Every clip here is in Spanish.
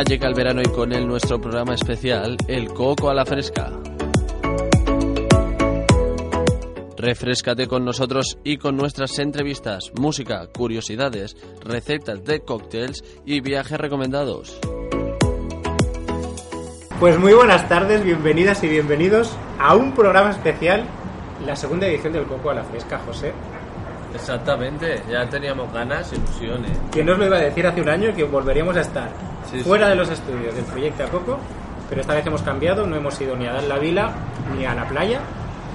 Ya llega el verano y con él nuestro programa especial, El Coco a la Fresca. Refrescate con nosotros y con nuestras entrevistas, música, curiosidades, recetas de cócteles y viajes recomendados. Pues muy buenas tardes, bienvenidas y bienvenidos a un programa especial, la segunda edición del Coco a la Fresca, José. Exactamente, ya teníamos ganas, ilusiones. ¿Quién nos lo iba a decir hace un año que volveríamos a estar Sí, fuera sí. de los estudios del proyecto Coco? Pero esta vez hemos cambiado, no hemos ido ni a dar la vila, ni a la playa,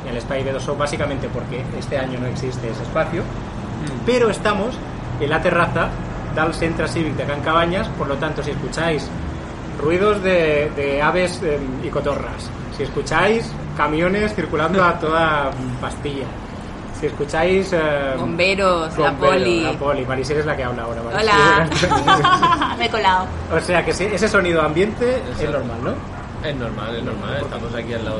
ni al Spy B2O, básicamente porque este año no existe ese espacio. Mm. Pero estamos en la terraza del Centre Cívic de Can Cabañas, por lo tanto, si escucháis ruidos de, de aves eh, y cotorras, si escucháis camiones circulando a toda pastilla, si escucháis... eh, Bomberos, la bomberos, poli. La poli, Marisel es la que habla ahora. Marisel. Hola. Me he colado. o sea que sí, ese sonido ambiente es normal, ¿no? Es normal, es normal, estamos aquí al lado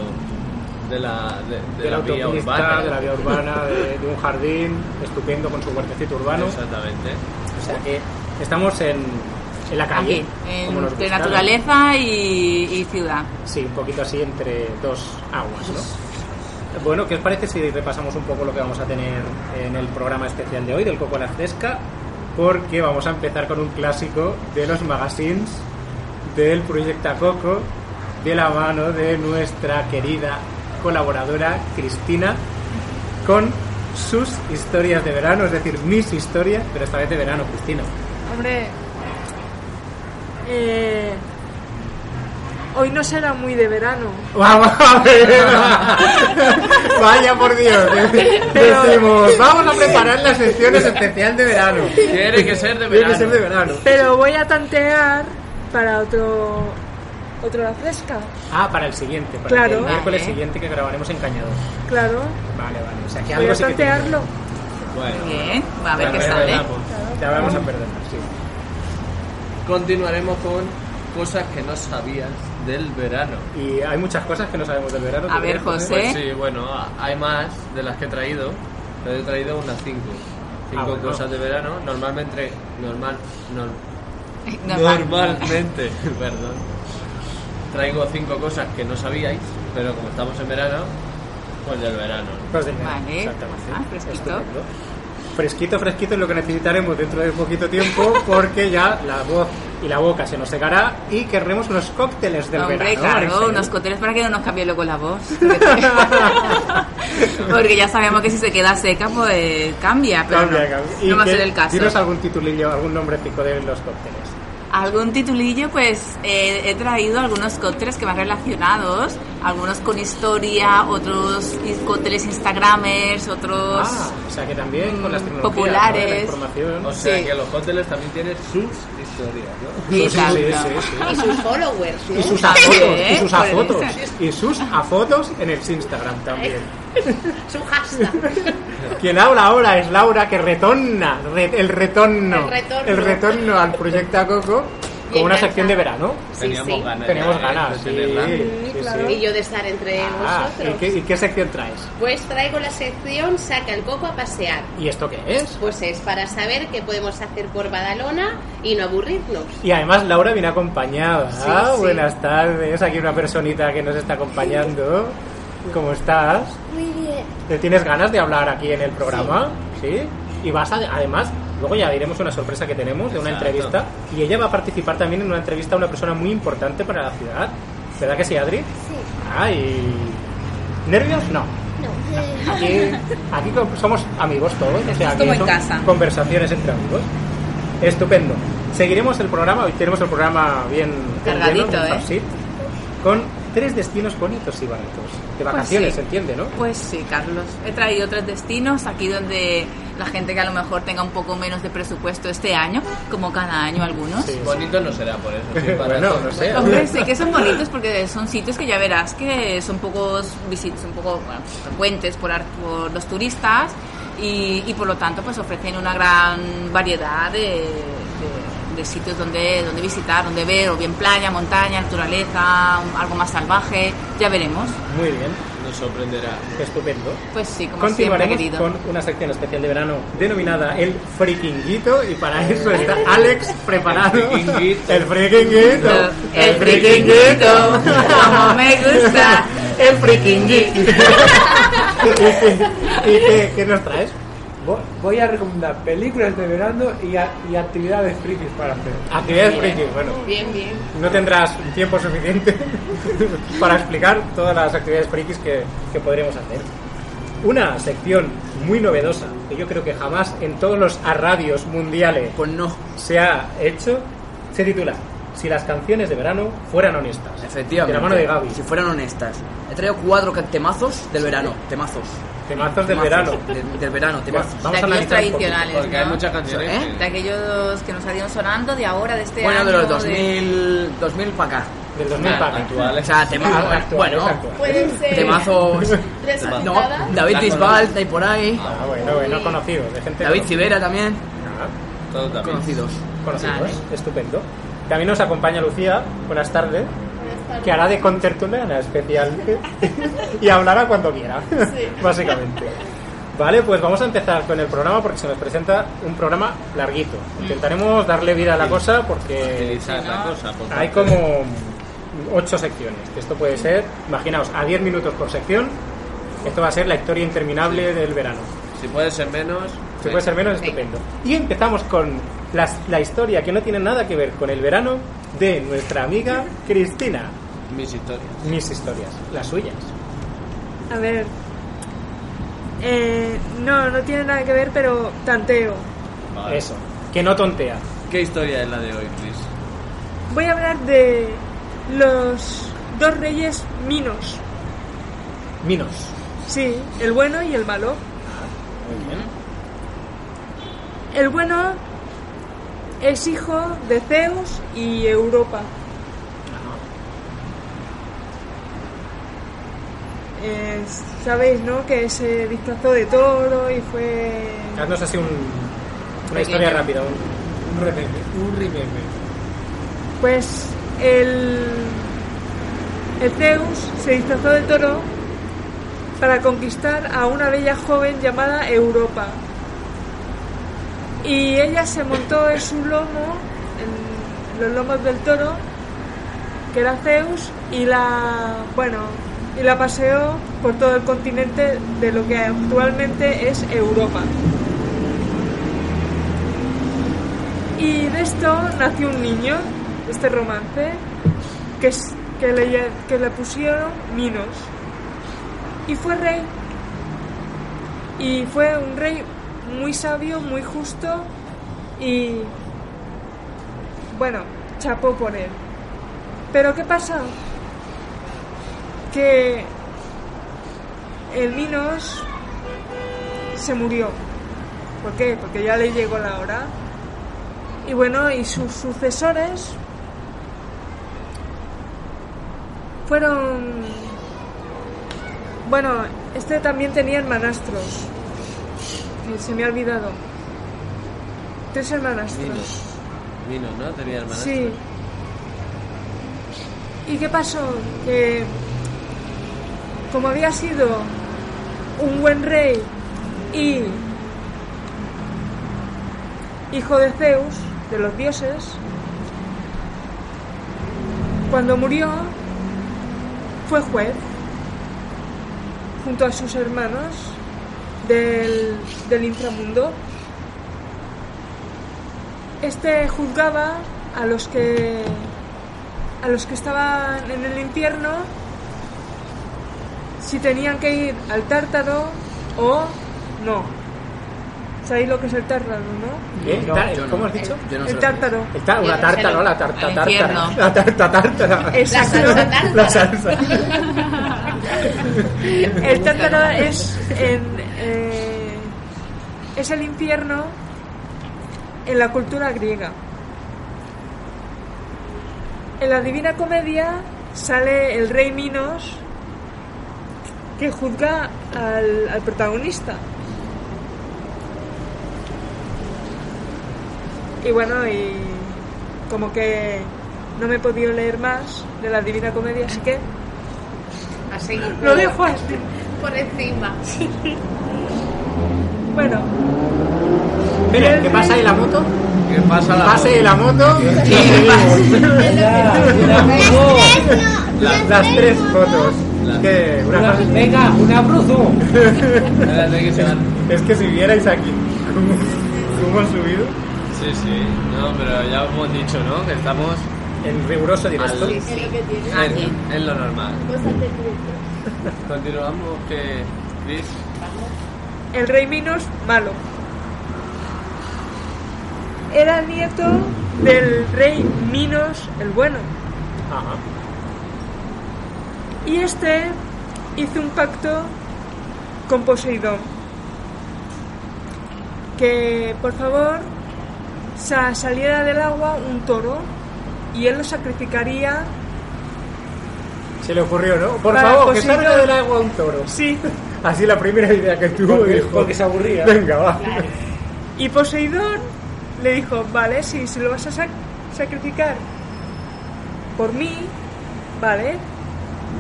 de la, de, de De la la vía autopista, urbana. de la vía urbana, de, de un jardín estupendo con su huertecito urbano. Exactamente. O sea que estamos en, en la calle. Aquí, entre gusta, ¿no? naturaleza y, y ciudad. Sí, un poquito así entre dos aguas, ¿no? Bueno, ¿qué os parece si repasamos un poco lo que vamos a tener en el programa especial de hoy del Coco la Fresca? Porque vamos a empezar con un clásico de los magazines del Proyecto Coco de la mano de nuestra querida colaboradora Cristina con sus historias de verano, es decir, mis historias, pero esta vez de verano, Cristina. Hombre, eh, hoy no será muy de verano. Vamos a ver. Vaya por Dios. Decimos, vamos a preparar las secciones especial de verano. Tiene que ser de Tiene que verano. ser de verano. Pero voy a tantear para otro otro la fresca. Ah, para el siguiente, para Claro. el miércoles Vale. siguiente que grabaremos en Cañador. Claro, Vale, vale. O sea que voy algo a sí que tiene. tantearlo. Bueno, Bien, a ver qué sale. Ya vamos a perder, sí. Continuaremos con cosas que no sabías del verano. Y hay muchas cosas que no sabemos del verano. A ¿tú ver, José. Pues sí, bueno, hay más de las que he traído, pero he traído unas cinco. Cinco Ah, bueno. cosas de verano, normalmente, normal, nor- Normal. normalmente, perdón. Traigo cinco cosas que no sabíais, pero como estamos en verano, pues del verano. Pues del verano, Vale. Exactamente. Ah, fresquito. Fresquito, fresquito es lo que necesitaremos dentro de poquito tiempo porque ya la voz y la boca se nos secará y querremos unos cócteles del Hombre, verano. claro, unos cócteles para que no nos cambie luego la voz. Porque ya sabemos que si se queda seca, pues cambia, pero Cambia, no, cambia. ¿Y no va a ser el caso. Dinos algún titulillo, algún nombrecico de los cócteles. Algún titulillo, pues eh, he traído algunos cócteles que van relacionados, algunos con historia, otros cócteles instagramers, otros... Ah, o sea que también con las tecnologías, populares. ¿no? la información. O sea Sí. que los cócteles también tienen sus historias, ¿no? Sí, sí, Exacto. sí, sí. Y sus followers, ¿no? Y sus afotos, y sus afotos, y sus afotos en el Instagram también. Su hashtag. Quien habla ahora es Laura que retorna, re- el retorno, El retorno. el retorno al proyecto Coco con Y una sección de verano. Sí, Teníamos sí. ganas. ¿eh? ganas, de sí, tenerla. sí, sí. Y yo de estar entre Ah, ¿y, vosotros. qué, y qué sección traes? Pues traigo la sección Saca el coco a pasear. ¿Y esto qué es? Pues es para saber qué podemos hacer por Badalona y no aburrirnos. Y además Laura viene acompañada. Sí, Ah, sí. Buenas tardes, aquí una personita que nos está acompañando. ¿Cómo estás? Muy bien. ¿Te tienes ganas de hablar aquí en el programa? Sí. Y vas a, además, luego ya diremos una sorpresa que tenemos de una Exacto. entrevista. Y ella va a participar también en una entrevista a una persona muy importante para la ciudad. ¿Verdad que sí, Adri? Sí. Ah, y... ¿Nervios? No. No. Aquí, aquí somos amigos todos. O sea, aquí son casa. conversaciones entre amigos. Estupendo. Seguiremos el programa, hoy tenemos el programa bien Cargadito, lleno, ¿eh? con tres destinos bonitos y baratos. De vacaciones, sí. se entiende, ¿no? Pues sí, Carlos. He traído tres destinos aquí donde la gente que a lo mejor tenga un poco menos de presupuesto este año, como cada año algunos. Sí. Bonito no será por eso. sí, para bueno, no sé. Hombre, sí que son bonitos porque son sitios que ya verás que son pocos visit- son poco bueno, frecuentes por, por los turistas y, y por lo tanto pues ofrecen una gran variedad de, de- sitios donde, donde visitar, donde ver, o bien playa, montaña, naturaleza, algo más salvaje, ya veremos. Muy bien, Nos sorprenderá. estupendo. Pues sí, como siempre, Continuaremos querido. con una sección especial de verano denominada El Frikinguito y para eso está Alex preparado. El frikinguito. El Frikinguito. El frikinguito, como me gusta. El Frikinguito. ¿Y, qué, y qué- qué nos traes? Vo- Voy a recomendar películas de verano y, a- y actividades frikis para hacer. Actividades Bien. frikis, bueno. Bien, bien. No tendrás tiempo suficiente para explicar todas las actividades frikis que, que podríamos hacer. Una sección muy novedosa que yo creo que jamás en todos los radios mundiales Pues no, se ha hecho se titula Si las canciones de verano fueran honestas. efectivamente. De la mano de Gaby. Si fueran honestas. He traído cuatro temazos del verano. Temazos. Temazos del Temazos. verano. De- del verano, temazos. Vamos de a aquellos poquito. tradicionales, Porque hay ¿no? muchas canciones. ¿Eh? que- De aquellos que nos habían sonando de ahora, de este Bueno, año. de los de- 2000, 2000 para acá. Del 2000 para acá. actuales. O sea, temazos. Actual, bueno, actual. Pueden ser temazos. No. David Bisbal, hay por ahí. Ah, bueno, bueno, conocido. De gente David. Civera también. Ah, Todo también. Conocidos. conocidos. Estupendo. También nos acompaña Lucía. Buenas tardes. Buenas tardes. que hará de contertuliana especial y hablará cuando quiera, Sí. básicamente. Vale, pues vamos a empezar con el programa porque se nos presenta un programa larguito. Intentaremos darle vida a la cosa porque Utilizar la cosa. por hay como ocho secciones. Esto puede ser, imaginaos, a 10 minutos por sección. Esto va a ser la historia interminable del verano. Si puede ser menos. Si puede ser menos, estupendo. Y empezamos con la historia que no tiene nada que ver con el verano de nuestra amiga Cristina. Mis historias. Mis historias, las suyas. A ver. Eh, no, no tiene nada que ver, pero tanteo. Vale. Eso, que no tontea. ¿Qué historia es la de hoy, Chris? Voy a hablar de los dos reyes minos. Minos. Sí, el bueno y el malo. Muy bien. El bueno es hijo de Zeus y Europa. Eh, Sabéis, ¿no? Que se disfrazó de toro y fue... Haznos así un, una Pequeño. historia rápida, un, un rememe. Un rememe. Pues el, el Zeus se disfrazó de toro para conquistar a una bella joven llamada Europa. Y ella se montó en su lomo, en los lomos del toro, que era Zeus, y la, bueno, y la paseó por todo el continente de lo que actualmente es Europa. Y de esto nació un niño, este romance, que, que, le, que le pusieron Minos. Y fue rey. Y fue un rey muy sabio, muy justo y... Bueno, chapó por él. Pero ¿qué pasa? Que el Minos se murió. ¿Por qué? Porque ya le llegó la hora. Y bueno, y sus sucesores fueron... Bueno, este también tenía hermanastros. Se me ha olvidado. Tres hermanastros. Minos. Minos, ¿no? Tenía hermanas. Sí. ¿Y qué pasó? Que como había sido un buen rey y hijo de Zeus, de los dioses, cuando murió fue juez junto a sus hermanos del, del inframundo. Este juzgaba a los que a los que estaban en el infierno si tenían que ir al tártaro o no. ¿Sabéis lo que es el tártaro, no? ¿Qué? No, no. ¿Cómo has dicho? No sé el tártaro. El ta- una tarta, ¿no? La tarta tártara. La tarta tártara. Exacto. La salsa tártara. La salsa. El tártaro es, en, eh, es el infierno en la cultura griega. En la Divina Comedia sale el rey Minos que juzga al, al protagonista. Y bueno, y como que no me he podido leer más de la Divina Comedia, así que lo dejo así. Por encima. Bueno, Mira, ¿qué pasa ahí la moto? ¿Qué pasa la Pase la moto y Las, las tres fotos. Que una Una- venga, un abrazo. Es que si vierais aquí cómo, cómo han subido Sí, sí. No, pero ya hemos dicho, ¿no? Que estamos en riguroso directo. Sí, sí. en, en lo normal. Continuamos que Chris. El rey Minos malo. Era nieto del rey Minos el bueno. Ajá. Y este hizo un pacto con Poseidón. Que por favor sa- saliera del agua un toro y él lo sacrificaría. Se le ocurrió, ¿no? Por favor, que salga del agua un toro. Sí. Así la primera idea que tuvo Porque, dijo. porque se aburría. Venga, va. Y Poseidón le dijo, vale, si, si lo vas a sac- sacrificar por mí, vale.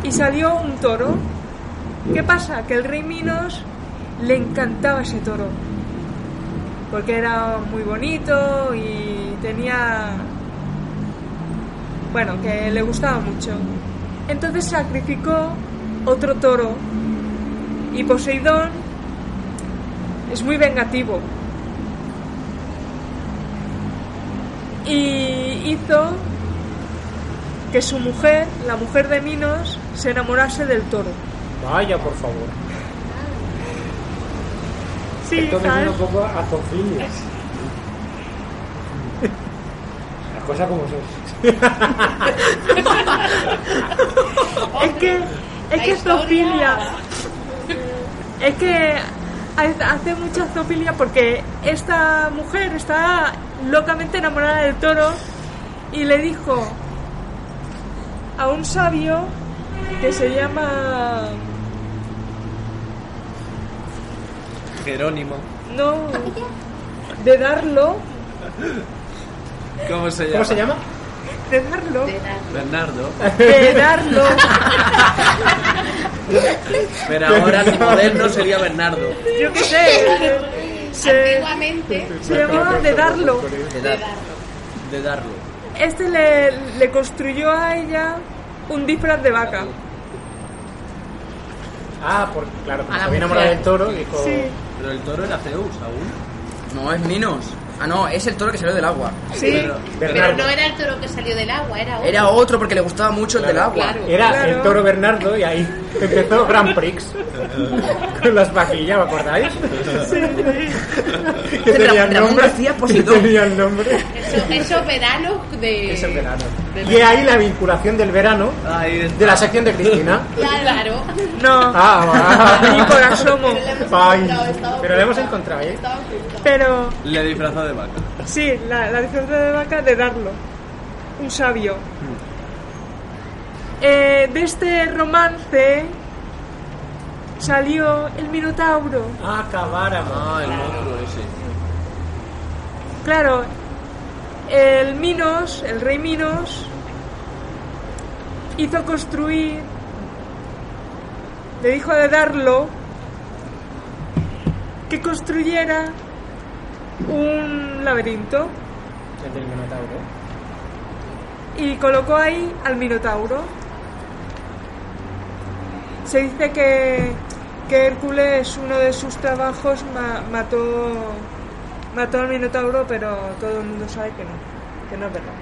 Y salió un toro. ¿Qué pasa? Que el rey Minos le encantaba ese toro. Porque era muy bonito y tenía... Bueno, que le gustaba mucho. Entonces sacrificó otro toro. Y Poseidón es muy vengativo. y hizo que su mujer, la mujer de Minos, se enamorase del toro. Vaya, por favor. Sí, Entonces ¿sabes? era un poco a zoofilia. Las cosas como son. Es que es que zoofilia. Es que ha- hace mucha zoofilia porque esta mujer está locamente enamorada del toro y le dijo a un sabio que se llama Jerónimo. no de darlo ¿Cómo se llama? ¿Cómo se llama? De darlo Bernardo. de darlo Pero ahora el moderno sería Bernardo. yo qué sé se, Antiguamente. se llamaba de darlo De, dar- de darlo. este le, le construyó a ella un disfraz de vaca Ah, por, claro, porque se había enamorado del toro y dijo. sí Pero el toro era Zeus aún. No, es Minos. Ah, no, es el toro que salió del agua. sí Pero- Pero Bernardo. no era el toro que salió del agua, era otro. Era otro porque le gustaba mucho el del agua. Claro. Era Claro. el toro Bernardo y ahí empezó Grand Prix. Con las vaquillas, ¿me acordáis? que Ramón- tenía el nombre. Que tenía el nombre. Eso- esos veranos de. Es el verano. Y ahí la vinculación del verano de la sección de Cristina. Claro. no Ah, ni por asomo va. Ay, pero la hemos encontrado, ¿eh? pero Le disfrazó de vaca. sí la, la diferencia de vaca de darlo un sabio Eh, de este romance salió el minotauro Acabáramos. Ah, el monstruo ese. Claro, el Minos, el rey Minos, hizo construir, le dijo de darlo, que construyera un laberinto El del Minotauro. y colocó ahí al Minotauro. Se dice que, que Hércules, uno de sus trabajos, ma- mató, mató al Minotauro, pero todo el mundo sabe que no, que no es verdad.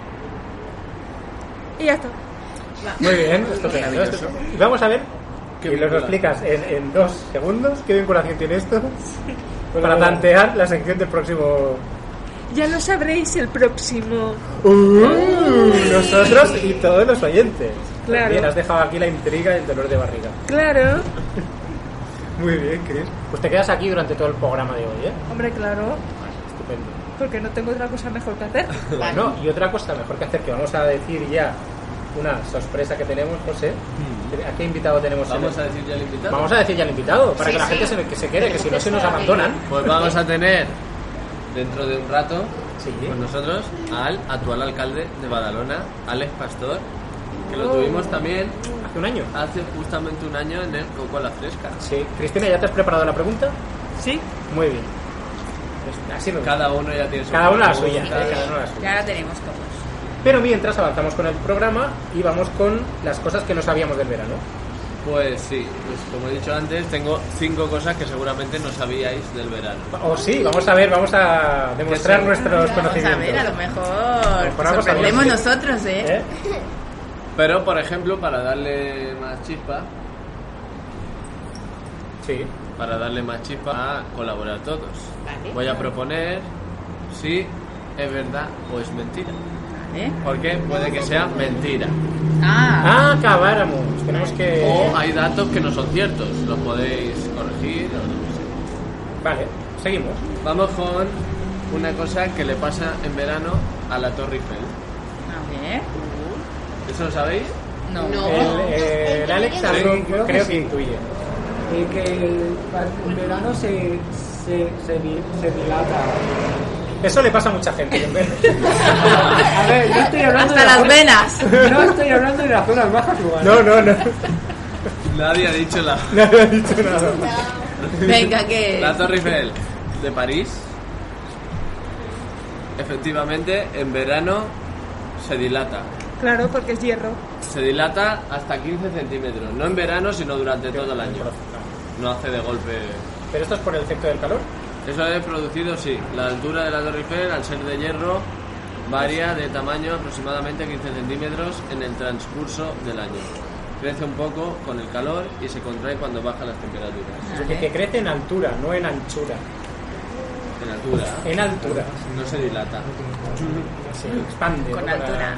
Y ya está. Muy bien, estupendo. Vamos a ver, y nos lo explicas en, en dos segundos, ¿qué vinculación tiene esto? para tantear la sección del próximo. Ya lo sabréis el próximo. Nosotros y todos los oyentes. Claro. Bien, has dejado aquí la intriga y el dolor de barriga. Claro. Muy bien, Chris. Pues te quedas aquí durante todo el programa de hoy, ¿eh? Hombre, claro. Estupendo. Porque no tengo otra cosa mejor que hacer. Bueno, y otra cosa mejor que hacer, que vamos a decir ya una sorpresa que tenemos, José. ¿A qué invitado tenemos? en Vamos el- a decir ya el invitado. Vamos a decir ya al invitado, para Sí, que la sí. gente se, que se quede, que si no se nos abandonan. Pues vamos a tener dentro de un rato Sí. con nosotros al actual alcalde de Badalona, Alex Pastor, que lo tuvimos también Hace un año. hace justamente un año en el Coco a la Fresca. Sí. Cristina, ¿ya te has preparado la pregunta? Sí. Muy bien. Pues Así. Cada uno ya tiene su Cada uno la suya. ¿eh? Cada uno la suya. Ya la tenemos todos. Pero mientras avanzamos con el programa y vamos con las cosas que no sabíamos del verano. Pues sí, pues como he dicho antes, tengo cinco cosas que seguramente no sabíais del verano. O sí, vamos a ver, vamos a demostrar sí. nuestros Vamos a conocimientos. ver, a lo mejor Mejor algo sorprendemos nosotros, ¿eh? ¿Eh? Pero, por ejemplo, para darle más chispa, Sí. para darle más chispa a colaborar todos. Vale. Voy a proponer si es verdad o es mentira. ¿Eh? Porque puede que sea mentira. Ah, Ah, acabáramos. Tenemos que. O hay datos que no son ciertos. Los podéis corregir o no sé. Vale, seguimos. Vamos con una cosa que le pasa en verano a la Torre Eiffel. a ver. ¿Eso lo sabéis? No. No. El, eh, el Alex creo creo, que que, sí. intuye. Que en verano se, se, se dilata. Eso le pasa a mucha gente. en verano. A ver, no estoy hablando Hasta de las venas. No estoy hablando de las zonas bajas igual. No, no, no. Nadie ha dicho ha dicho nada. Venga, que. la Torre Eiffel de París. Efectivamente, en verano se dilata. Claro, porque es hierro. Se dilata hasta 15 centímetros. No en verano, sino durante todo el año. No hace de golpe. Pero esto es por el efecto del calor. Eso es producido, sí. La altura de la Torre Eiffel, al ser de hierro, varía de tamaño aproximadamente 15 centímetros en el transcurso del año. Crece un poco con el calor y se contrae cuando bajan las temperaturas. Es decir, que crece en altura, no en anchura. En altura, En altura. no se dilata. Se expande. Con altura.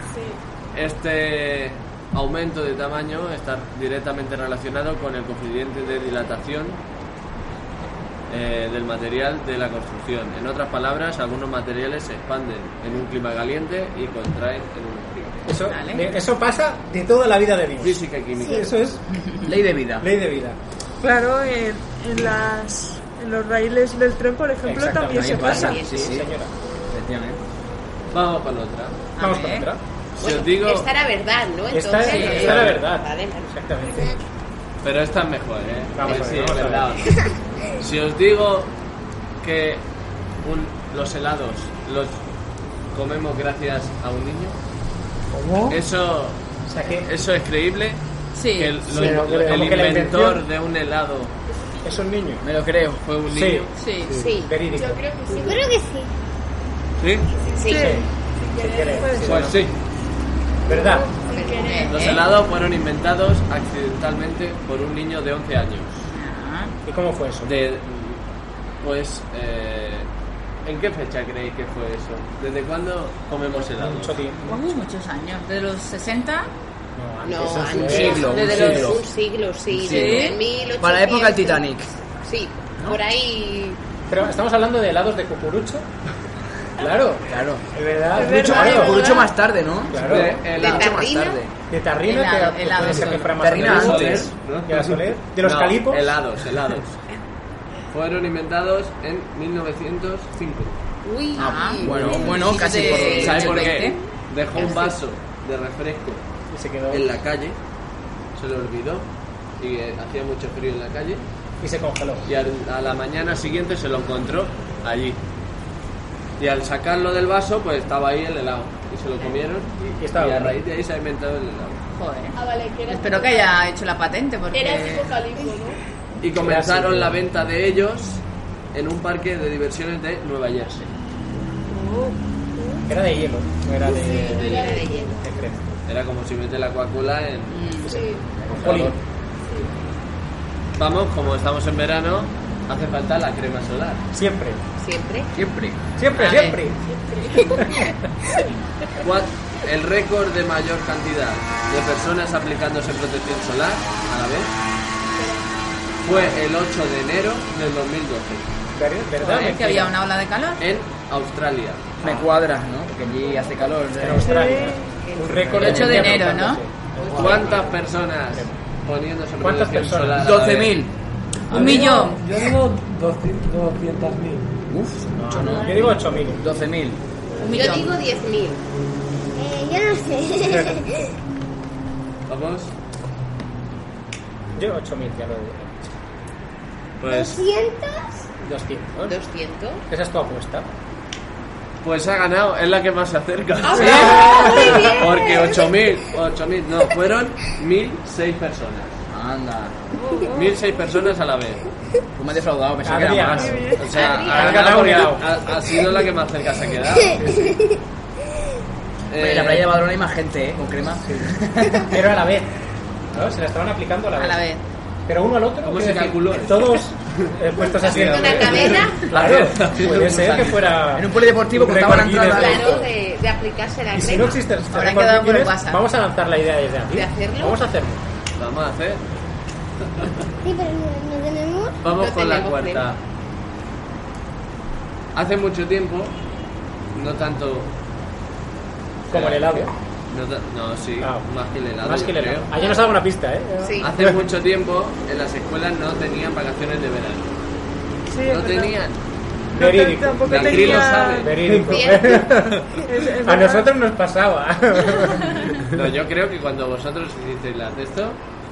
Este aumento de tamaño está directamente relacionado con el coeficiente de dilatación eh, del material de la construcción. En otras palabras, algunos materiales se expanden en un clima caliente y contraen en un frío. Eso, pasa de toda la vida de Dios. Física y química. Eso es Ley de vida. ley de vida. Claro, en, en las en los raíles del tren, por ejemplo, también se pasa. Sí, sí. señora. Vamos con otra. A Vamos con ver. otra. Si Bueno, os digo, esta era verdad, ¿no? Esta, es la verdad. Exactamente. pero esta es mejor, ¿eh? Vamos a ver, vamos verdad no. Si os digo que un- los helados los comemos gracias a un niño, ¿Cómo? eso, O sea que eso es creíble. Sí. Que el, Sí, lo- inventor de un helado es un niño. Me lo creo. fue un Sí. niño. Sí. Sí. Verídico. Yo creo que sí. Yo creo que sí. ¿Sí? Sí. Sí. Sí. Pues sí. ¿Verdad? Los helados fueron inventados accidentalmente por un niño de 11 años. ¿Y cómo fue eso? De, pues, eh, ¿en qué fecha creéis que fue eso? ¿Desde cuándo comemos helados? Mucho tiempo. uh, muchos años. ¿De los 60? No, antes. No, antes. Un siglo, un Desde los- siglo. Un siglo, sí. Sí. desde 1800. Para la época del Titanic. Sí, por ahí. Pero estamos hablando de helados de cucurucho. Claro, Claro. es verdad. Es Mucho, verdad, más tarde, ¿no? Claro. De De helado. Mucho más tarrina. tarde. De tarrina, Helado, que helado, puede ser que sí. fuera más Tarrina tarde. antes. ¿no? ¿De la Soler? ¿De los No, calipos? helados, helados. Fueron inventados en 1905. Uy. Ah, Bueno, bueno, ¿Y casi de- por... ¿Sabes por qué? 20? Dejó un vaso de refresco Y se quedó. en la calle, se lo olvidó y eh, hacía mucho frío en la calle Y se congeló. y al- a la mañana siguiente se lo encontró allí. Y al sacarlo del vaso, pues estaba ahí el helado. Y se lo comieron. Y estaba a bueno. raíz de ahí se ha inventado el helado. Joder. Ah, vale, que era Espero que haya hecho la patente porque... Era tipo calipo, ¿no? Y comenzaron sí. la venta de ellos en un parque de diversiones de Nueva Jersey. Era de hielo, no era de, Era de hielo. de crema. Era como si mete la Coca-Cola en... Mm, Sí. Vamos, como estamos en verano, hace falta la crema solar. Siempre. Siempre. Siempre. Siempre, siempre. ¿Cuál- El récord de mayor cantidad de personas aplicándose protección solar a la vez fue el 8 de enero del 2012 Ver- ¿Verdad? Joder, que había una ola de calor. en Australia. Me cuadra, ¿no? Porque allí hace calor. En Australia. Un récord El 8 de enero, ¿no? ¿Cuántas personas poniéndose ¿Cuántas protección solar? a la vez? 12.000. Un millón. Yo digo 200.000. Uf, mucho no. Yo digo 8.000. 12.000. Un Yo millón. digo 10.000. Eh, yo no sé. Vamos, Yo 8.000, ya lo digo. pues, 200. 200. 200. Esa es tu apuesta. pues ha ganado, es la que más se acerca. Ah, bien. Porque 8.000, 8.000, no, fueron 1.006 personas. Anda. 1.006 personas a la vez. Tú me has defraudado, pensaba que era más. O sea, ha ha, ha sido la que más cerca se ha quedado. Oye, en la playa de Badalona hay más gente, ¿eh? Con crema. Pero a la vez. ¿no? Se la estaban aplicando a la vez. A la vez. Pero uno al otro. ¿Cómo se calculó? Todos eh, puestos así en Una cadena. Claro, puede ser que fuera. En un polideportivo contaban récord entrada. Guinness. Claro, de, de aplicarse la Y si crema. no existe este récord quedado por WhatsApp. vamos a lanzar la idea desde aquí. ¿De hacerlo? Vamos a hacerlo. Vamos a hacer. Sí, pero no, no tenemos. Vamos No con la cuarta. Hace mucho tiempo, no tanto. Como el helado. No, sí, Ah, más que el helado. Más que el helado. Ayer nos dado una pista, ¿eh? Sí. Hace mucho tiempo en las escuelas no tenían vacaciones de verano. Sí, No tenían. No, Verídico. tampoco La Cris lo tenía... sabe. Verídico. Cierto. Es- es A nosotros nos pasaba. No, yo creo que cuando vosotros hicisteis las de esto,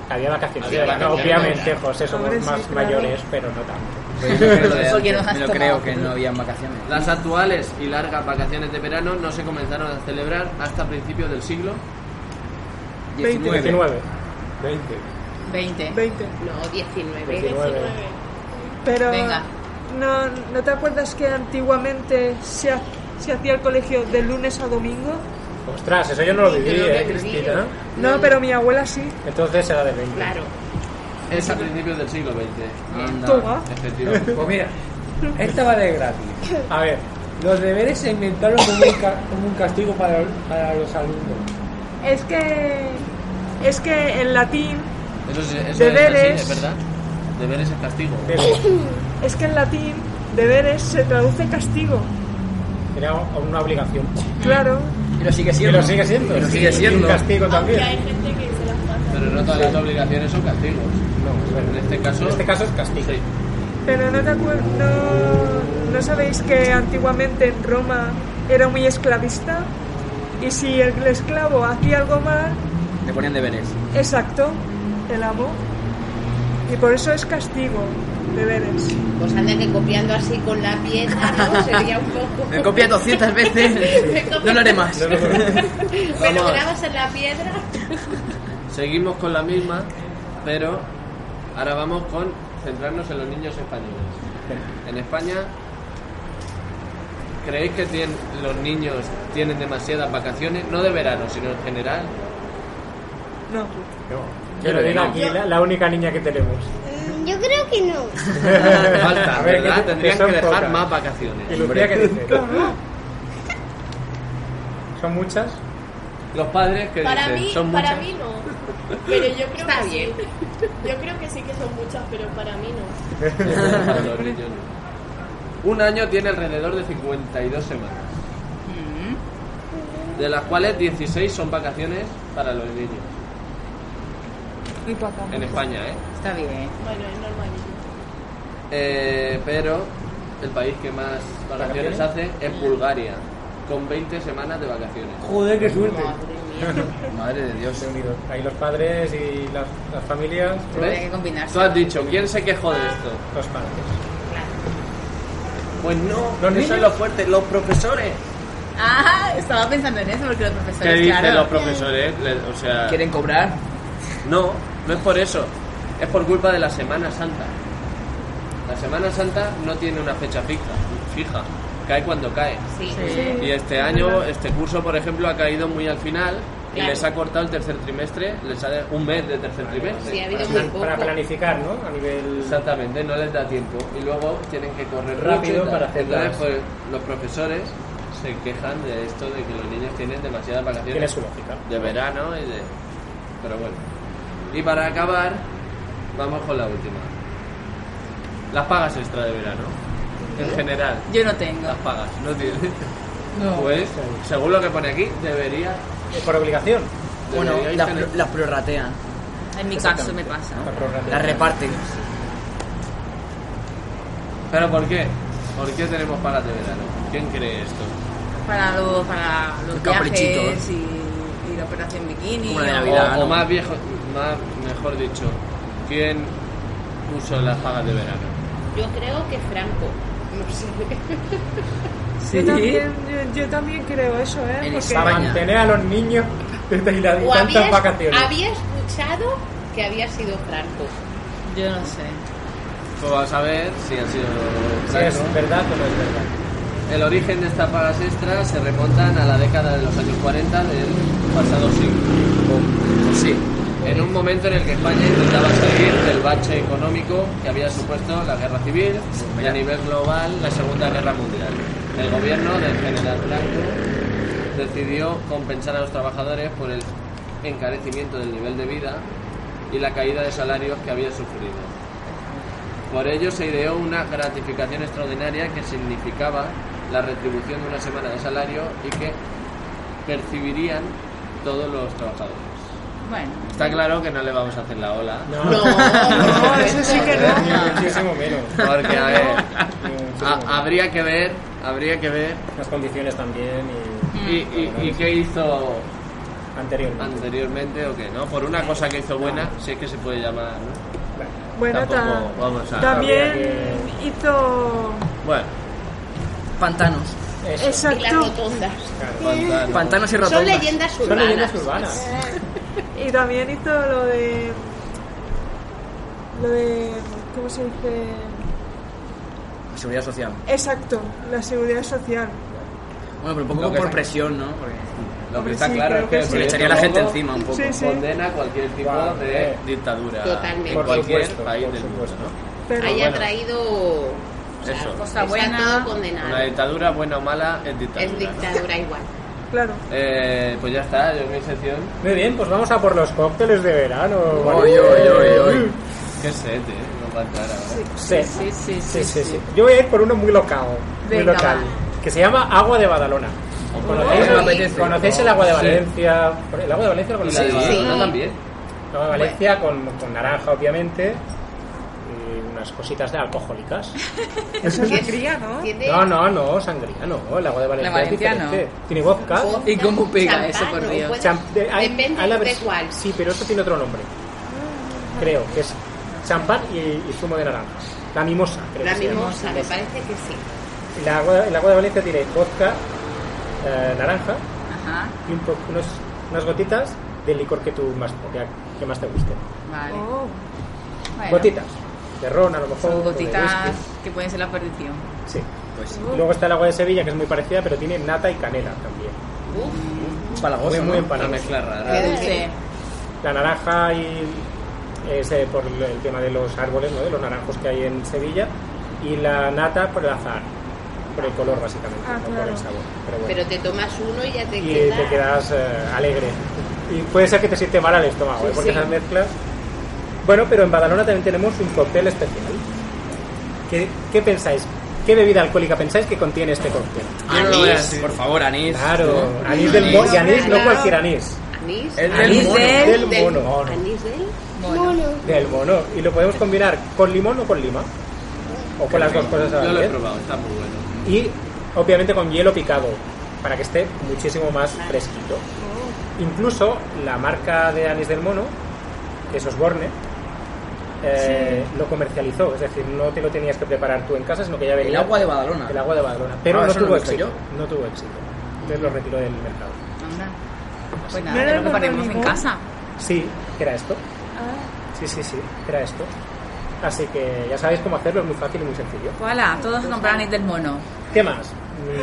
Había vacaciones. Había. Obviamente, José, somos Hombre, sí, más claro. mayores, pero no tanto. Pues lo creo que no había vacaciones. las actuales y largas vacaciones de verano no se comenzaron a celebrar hasta principios del siglo. 19. 19. 20. 20. No, 19. 19. Pero Venga. ¿no, ¿no te acuerdas que antiguamente se, ha- se hacía el colegio de lunes a domingo? Ostras, eso yo no lo viví, no lo ¿eh. Cristina? No, pero mi abuela sí. Entonces era de 20. Claro. Es a principios del siglo XX. Anda. Toma. Efectivamente. Pues mira, esta va de gratis. A ver, Los deberes se inventaron como un, ca- como un castigo para, para los alumnos. Es que es que en latín, Eso, es, eso Deberes. es verdad. Deberes es castigo. es que en latín deberes se traduce castigo. era una obligación. Claro. Y lo sigue Y siendo. lo sigue siendo. Y lo sigue Y siendo. un castigo también. Pero no todas las obligaciones son castigos. No. En este caso. En este caso es castigo. Sí. Pero no te acuer- no, no sabéis que antiguamente en Roma era muy esclavista y si el esclavo hacía algo mal, Le ponían deberes. exacto, el amo. Y por eso es castigo, deberes. Pues anda que copiando así con la piedra, ¿no? Sería un poco. Me copia 200 veces. No lo haré más. Me lo Vamos. grabas en la piedra. Seguimos con la misma, pero ahora vamos con centrarnos en los niños españoles. En España, ¿creéis que tienen- los niños tienen demasiadas vacaciones? No de verano, sino en general. No. Yo lo digo aquí, la, la única niña que tenemos. Mm, Yo creo que no. Falta, A ver, ¿verdad? que- Tendrían que dejar pocas. más vacaciones. ¿Y Lucía qué dice? ¿Son muchas? Los padres que Para dicen, mí, son para muchas. mí no. Pero yo creo Está que bien. sí. Yo creo que sí que son muchas, pero para mí no. Para los niños no. Un año tiene alrededor de 52 semanas, de las cuales 16 son vacaciones para los niños. Y papá. En España, ¿eh? Está bien. Bueno, es normalillo. Eh, pero el país que más vacaciones hace es Bulgaria, con 20 semanas de vacaciones. Joder, qué suerte. Madre mía. Madre de Dios. Unidos. Ahí los padres y las, las familias, Habría que combinarse. Tú has dicho, ¿quién se quejó de esto? los padres. Pues no, ¿Los niños? es lo fuerte, los profesores. Ah, estaba pensando en eso porque los ¿Qué profesores, dicen claro. los profesores? Le- O sea, ¿Quieren cobrar? no, no es por eso, es por culpa de la Semana Santa. La Semana Santa no tiene una fecha fija, fija, cae cuando cae. Sí. Y este año, este curso, por ejemplo, ha caído muy al final Y Claro. les ha cortado el tercer trimestre, les ha de- un mes de tercer trimestre. Sí, ha habido Para, muy para planificar, ¿no? A nivel... Exactamente, no les da tiempo. Y luego tienen que correr Rápido para hacer Entonces, las- pues, los profesores se quejan de esto de que los niños tienen demasiadas Tiene vacaciones su lógica. de verano y de... Pero bueno. Y para acabar, vamos con la última. Las pagas extra de verano. En general, Yo no tengo. las pagas. ¿No tienes? No. Pues, según lo que pone aquí, debería... Por obligación. Bueno, las tener- las prorratean. En mi caso me pasa. Programar. Las reparten. ¿Pero por qué? ¿Por qué tenemos pagas de verano? ¿Quién cree esto? Para, lo- para los viajes y, y la operación bikini. Como la de o- Navidad. O, o ¿no? más viejo, más, mejor dicho, ¿quién puso las pagas de verano? Yo creo que Franco. No sé. Yo, también, yo, yo también creo eso, ¿eh? En Porque Para España. mantener a los niños de y la- y O tantas vacaciones. había escuchado que había sido Franco. Yo no sé. Pues vamos a ver si ha sido Si es Franco. verdad o no es verdad. El origen de estas pagas extras se remontan a la década de los años 40 del pasado siglo. Pues sí. En un momento en el que España intentaba salir del bache económico que había supuesto la guerra civil y a nivel global la Segunda Guerra Mundial. El gobierno del general Franco decidió compensar a los trabajadores por el encarecimiento del nivel de vida y la caída de salarios que había sufrido. Por ello se ideó una gratificación extraordinaria que significaba la retribución de una semana de salario y que percibirían todos los trabajadores. Bueno. Está claro que no le vamos a hacer la ola. No, No, eso sí que no. Muchísimo menos. Porque, a ver, a- habría que ver, habría que ver. Las condiciones también y ¿Y, y, y qué hizo anteriormente. anteriormente o qué? ¿No? Por una cosa que hizo buena, si es que se puede llamar, ¿no? Bueno, Tampoco ta- vamos a- también hizo... Bueno, Pantanos. Eso. Y las Exacto. rotondas. pantanos. Pantanos y Son rotondas. leyendas Son urbanas. leyendas urbanas. Y también hizo lo de... Lo de... ¿Cómo se dice? Seguridad social. Exacto, la seguridad social. Bueno, pero un poco por presión, ¿no? Porque Lo que está sí, claro es que, que el sí. se le echaría a la gente encima un poco. Sí, sí. condena cualquier tipo Claro, de eh. dictadura Totalmente. en Por cualquier supuesto, país por del mundo. ¿no? Pero Haya bueno. traído. o sea, Eso. Cosa está buena. todo condenado. Una dictadura, buena o mala, es dictadura. Es ¿no? dictadura igual. Claro. Eh, pues ya está, yo en mi sección. Muy bien, pues vamos a por los cócteles de verano. Oy, oy, oy, oy. Qué sed, eh. No va a entrar ahora. Sí. Sí, sí, Sí, sí, sí. Yo voy a ir por uno muy local, muy Venga, local, va. que se llama Agua de Badalona. ¿Conocéis, apetece. ¿conocéis el agua de Sí. Valencia? ¿El agua de Valencia lo conocéis? Sí. Sí. también. El agua de Valencia con, con naranja, obviamente, unas cositas de alcohólicas. Eso es sangría, ¿no? No, no, no, sangría, no. El agua de Valencia, La Valencia es no. diferente. Tiene vodka. ¿Y cómo pega eso, por no Dios? champ- hay- Depende hay la de vers- cuál. Sí, pero esto tiene otro nombre. Creo que es champán y, y zumo de naranja. La mimosa, creo La que se llama. mimosa, me parece que sí. El agua, el agua de Valencia tiene vodka, eh, naranja Ajá. y un po- unos, unas gotitas del licor que tú más, que, que más te guste. Vale. Oh, Bueno, Gotitas. De ron, a lo mejor. Son gotitas que pueden ser la perdición. Sí. Pues Y luego está el agua de Sevilla, que es muy parecida, pero tiene nata y canela también. Uf, palagoso, Muy, muy ¿no? Una empalagoso. mezcla rara. Qué Sí. La naranja y es eh, por el tema de los árboles, ¿no? de los naranjos que hay en Sevilla, y la nata por el azar, por el color básicamente, Ah, no por claro. el sabor. Pero bueno. Pero te tomas uno y ya te y queda. te quedas eh, alegre. Y puede ser que te siente mal al estómago, ¿eh? Sí, porque sí. esas mezclas. Bueno, pero en Badalona también tenemos un cóctel especial. ¿Qué, qué pensáis? ¿Qué bebida alcohólica pensáis que contiene este cóctel? Anís. Por favor, anís. Claro, anís del mono, y anís, no cualquier anís. Anís. El del Anís mono. del Del- mono. Anís del. Mono. Del mono. Y lo podemos combinar con limón o con lima. O con las dos cosas a la Yo lo he probado, está muy bueno. Y obviamente con hielo picado, para que esté muchísimo más fresquito. Incluso la marca de anís del mono, que es Osborne, eh, lo comercializó. Es decir, no te lo tenías que preparar tú en casa, sino que ya venía El agua de Badalona. el agua de Badalona. Pero Ah, no no tuvo visto éxito. No tuvo éxito. Entonces lo retiró del mercado. Anda. Pues ¿No nada, era ya lo preparemos en casa. Sí, era esto. ah, Sí, sí, sí, era esto. Así que ya sabéis cómo hacerlo, es muy fácil y muy sencillo. Voilà, todos comprar anís del mono. ¿Qué más?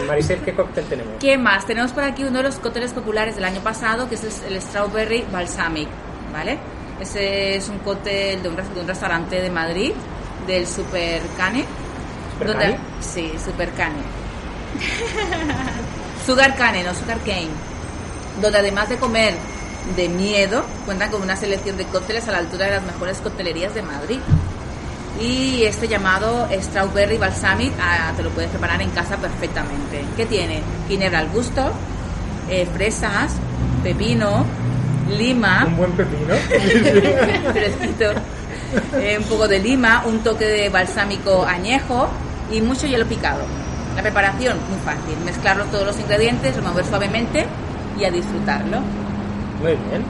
Mm, Marisel, ¿qué cóctel tenemos? ¿Qué más? Tenemos por aquí uno de los cócteles populares del año pasado, que es el Strawberry Balsamic, ¿vale? Ese es un cóctel de un, de un restaurante de Madrid, del Super Cane. ¿Supercane? Sí, Super Cane. Sugar Cane, no Sugar Cane. Donde además de comer de miedo, cuentan con una selección de cócteles a la altura de las mejores coctelerías de Madrid. Y este llamado Strawberry Balsamic ah, te lo puedes preparar en casa perfectamente. ¿Qué tiene? Ginebra al gusto, eh, fresas, pepino, lima, Un buen pepino. fresquito, eh, un poco de lima, un toque de balsámico añejo y mucho hielo picado. La preparación, muy fácil. Mezclar todos los ingredientes, remover suavemente y a disfrutarlo. Muy bien.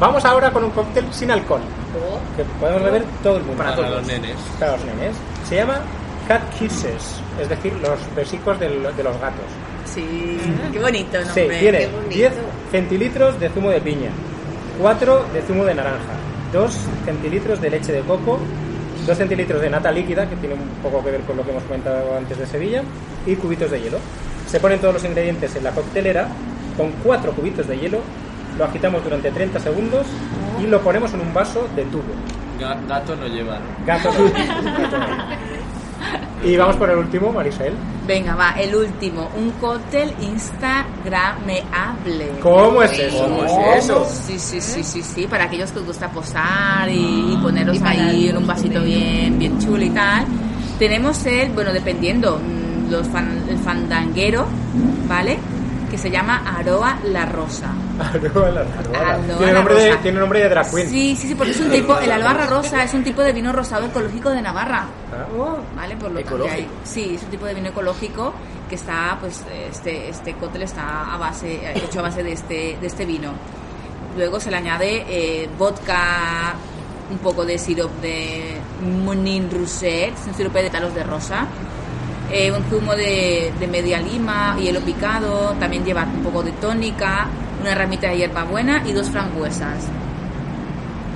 Vamos ahora con un cóctel sin alcohol. Que podemos beber todo el mundo. Para los nenes. Para los nenes. Se llama Cat Kisses, es decir, los besicos del- de los gatos. Sí, qué bonito Sí, nombre. tiene qué bonito. 10 centilitros de zumo de piña, 4 de zumo de naranja, 2 centilitros de leche de coco, 2 centilitros de nata líquida, que tiene un poco que ver con lo que hemos comentado antes de Sevilla, y cubitos de hielo. Se ponen todos los ingredientes en la coctelera con 4 cubitos de hielo, lo agitamos durante 30 segundos y lo ponemos en un vaso de tubo. Ga- Gato no lleva, ¿no? Gato no, gato no. Y vamos por el último, Marisel. Venga, va, el último, un cóctel instagrameable. ¿Cómo es eso? ¿Cómo es eso? Sí, sí, sí, sí, sí, para aquellos que os gusta posar y, y poneros ahí en un vasito bien, bien chulo y tal. Tenemos el, bueno, dependiendo, mm, los fan- el fandanguero, ¿vale? Que se llama Aroa la Rosa. Aroa la- Aroa. Aloe Tiene la nombre de, rosa. tiene nombre de drag queen. Sí, sí, sí, porque es un tipo, el Aloe rosa es un tipo de vino rosado ecológico de Navarra. Ah, ¿vale? Por lo tanto, Ecológico. hay- sí, es un tipo de vino ecológico que está, pues, este, este cóctel está a base, hecho a base de este, de este vino. Luego se le añade eh, vodka, un poco de sirop de Monin Rousset, un sirope de talos de rosa, eh, un zumo de, de media lima, hielo picado, también lleva un poco de tónica, una ramita de hierbabuena y dos frambuesas.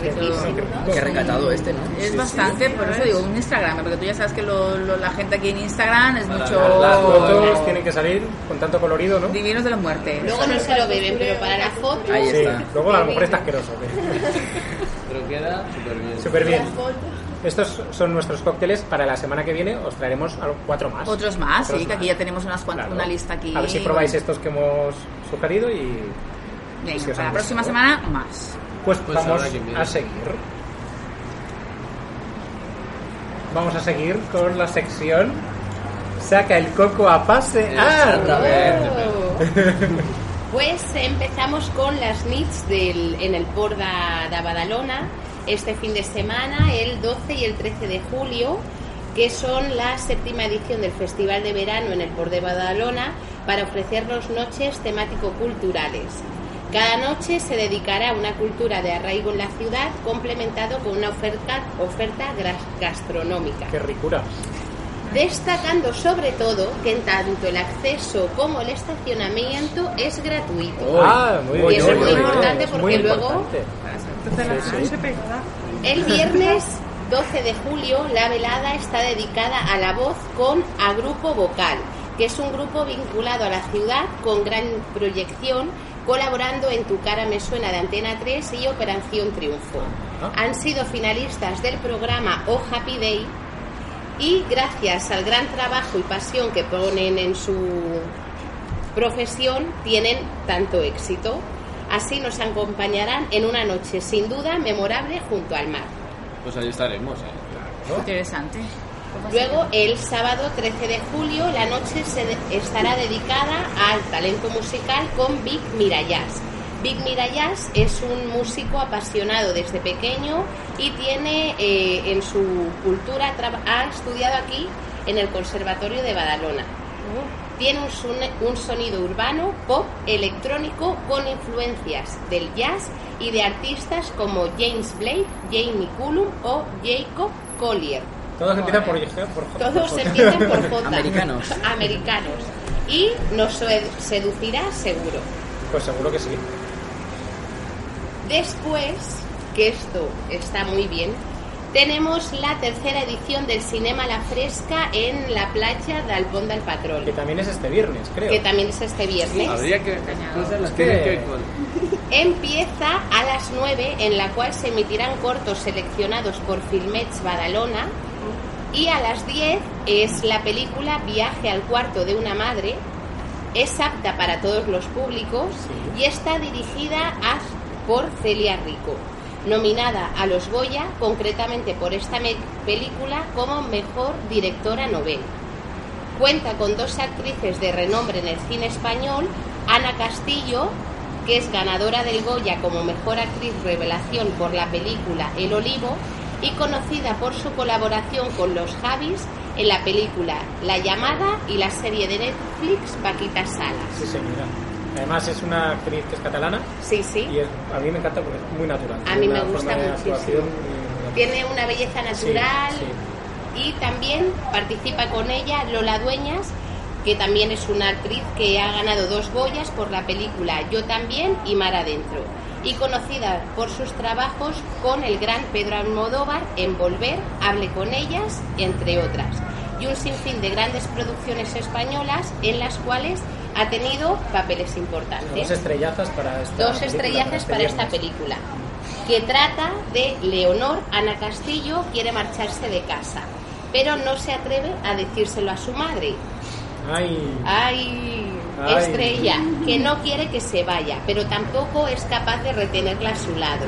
Qué recatado este, ¿no? es Sí, bastante, por eso digo, un Instagram, porque tú ya sabes que lo- lo- la gente aquí en Instagram es Para mucho... Las fotos tienen que salir con tanto colorido, ¿no? Divinos de la muerte. Luego no se lo beben, pero para la foto. Ahí Sí, está. luego a lo mejor está asqueroso. Pero queda súper bien. Súper bien. Estos son nuestros cócteles. Para la semana que viene os traeremos cuatro más. Otros más, sí, Otros que aquí ya tenemos unas cuantas, Claro. una lista aquí. A ver si probáis estos que hemos sugerido y Venga, si para la próxima semana, más. Pues, Pues vamos a seguir. Vamos a seguir con la sección Saca el coco a pasear. Otra vez. Pues empezamos con las nits del, en el Port de, de Badalona este fin de semana, el 12 y el 13 de julio, que son la séptima edición del Festival de Verano en el Port de Badalona para ofrecernos noches temático-culturales. Cada noche se dedicará a una cultura de arraigo en la ciudad, complementado con una oferta, gastronómica Qué ricura. destacando sobre todo que en tanto el acceso como el estacionamiento es gratuito. Ah, muy Y bien. eso es muy importante porque muy luego- importante. Sí, sí. El viernes 12 de julio la velada está dedicada a la voz con A Grupo Vocal, que es un grupo vinculado a la ciudad con gran proyección, colaborando en Tu cara me suena de Antena 3 y Operación Triunfo. Ah. Han sido finalistas del programa Oh Happy Day y gracias al gran trabajo y pasión que ponen en su profesión tienen tanto éxito. Así nos acompañarán en una noche sin duda memorable junto al mar. Pues ahí estaremos, ¿eh? Interesante. Luego, el sábado 13 de julio, la noche se de- estará dedicada al talento musical con Big Mirayas. Big Mirayas es un músico apasionado desde pequeño y tiene eh, en su cultura, ha estudiado aquí en el Conservatorio de Badalona. Tiene un, son- un sonido urbano, pop, electrónico con influencias del jazz y de artistas como James Blake, Jamie Cullum o Jacob Collier. Todos empiezan por, por J. Todos empiezan por J. Americanos. Americanos. Y nos sed- seducirá seguro. Pues seguro que sí. Después, que esto está muy bien, tenemos la tercera edición del Cinema La Fresca en la playa de Alpón del Patrón, Que también es este viernes, creo. que también es este viernes. Habría que. Cosas las Es que- Empieza a las 9, en la cual se emitirán cortos seleccionados por Filmets Badalona. Y a las 10 es la película Viaje al cuarto de una madre. Es apta para todos los públicos y está dirigida a- por Celia Rico, nominada a los Goya, concretamente por esta película como mejor directora novel. Cuenta con dos actrices de renombre en el cine español, Ana Castillo, que es ganadora del Goya como mejor actriz revelación por la película El Olivo, y conocida por su colaboración con los Javis en la película La Llamada y la serie de Netflix Paquita Salas. Sí, señora. Además es una actriz que es catalana Sí, sí. y es- a mí me encanta porque es muy natural. A mí me gusta muchísimo. Tiene una belleza natural y también participa con ella Lola Dueñas, que también es una actriz que ha ganado dos Goyas por la película Yo también y Mar Adentro, y conocida por sus trabajos con el gran Pedro Almodóvar en Volver, Hable con ellas, entre otras, y un sinfín de grandes producciones españolas en las cuales ha tenido papeles importantes. Dos estrellazas para esta dos estrellazas para esta película, que trata de Leonor Ana Castillo quiere marcharse de casa, pero no se atreve a decírselo a su madre. Ay, Ay, Ay. estrella, que no quiere que se vaya, pero tampoco es capaz de retenerla a su lado.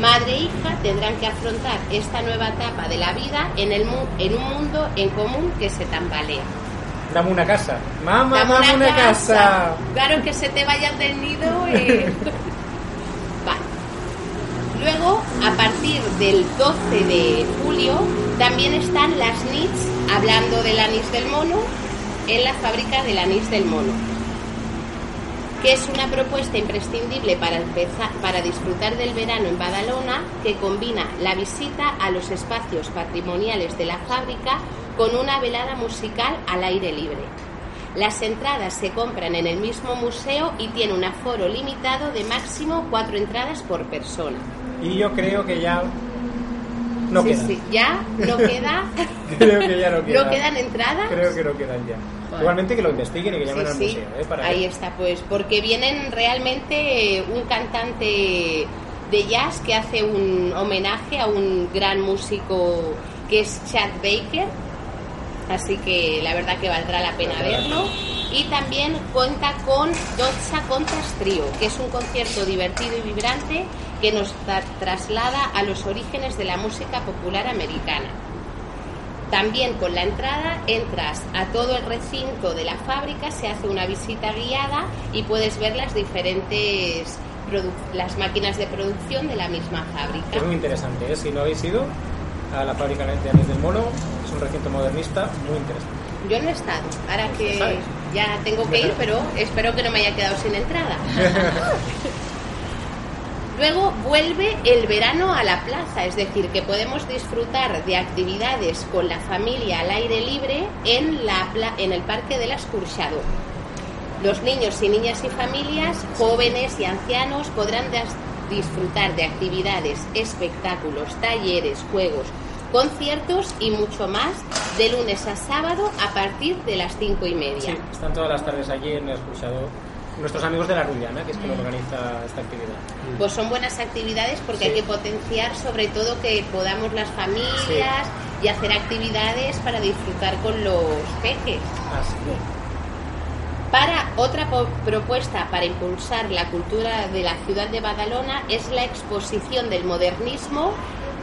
Madre e hija tendrán que afrontar esta nueva etapa de la vida en, el mu- en un mundo en común que se tambalea. dame una casa. Mamá, Dame dame una, casa. Claro que se te vayan del nido. eh. Vale. Luego, a partir del 12 de julio, también están las NITs hablando del anís del mono en la fábrica del anís del mono que es una propuesta imprescindible para, empezar, para disfrutar del verano en Badalona, que combina la visita a los espacios patrimoniales de la fábrica con una velada musical al aire libre. Las entradas se compran en el mismo museo y tiene un aforo limitado de máximo cuatro entradas por persona. Y yo creo que ya no sí, quedan. sí, ya no queda, Creo que ya no quedan. no quedan entradas. Creo que no quedan ya. Igualmente que lo investiguen y que llamen Sí, al sí. museo. ¿eh? Para Ahí que- está, pues, porque vienen realmente eh, un cantante de jazz que hace un homenaje a un gran músico que es Chad Baker, así que la verdad que valdrá la pena verlo. Y también cuenta con Docha Contras Trio, que es un concierto divertido y vibrante que nos tra- traslada a los orígenes de la música popular americana. También con la entrada entras a todo el recinto de la fábrica, se hace una visita guiada y puedes ver las diferentes las máquinas de producción de la misma Es fábrica. muy interesante. ¿eh? Si no habéis ido a la fábrica de anís del mono, es un recinto modernista muy interesante. Yo no he estado, ahora que ya tengo que ir, pero espero que no me haya quedado sin entrada. Luego vuelve el verano a la plaza, es decir, que podemos disfrutar de actividades con la familia al aire libre en, la en el Parque del Escurchador. Los niños y niñas y familias, jóvenes y ancianos podrán disfrutar de actividades, espectáculos, talleres, juegos, conciertos y mucho más de lunes a sábado a partir de las cinco y media. Están todas las tardes allí en el nuestros amigos de la Rullana, que es quien organiza esta actividad. Pues son buenas actividades porque Sí. hay que potenciar sobre todo que podamos las familias y hacer actividades para disfrutar con los peques. Así Para otra propuesta para impulsar la cultura de la ciudad de Badalona es la exposición del modernismo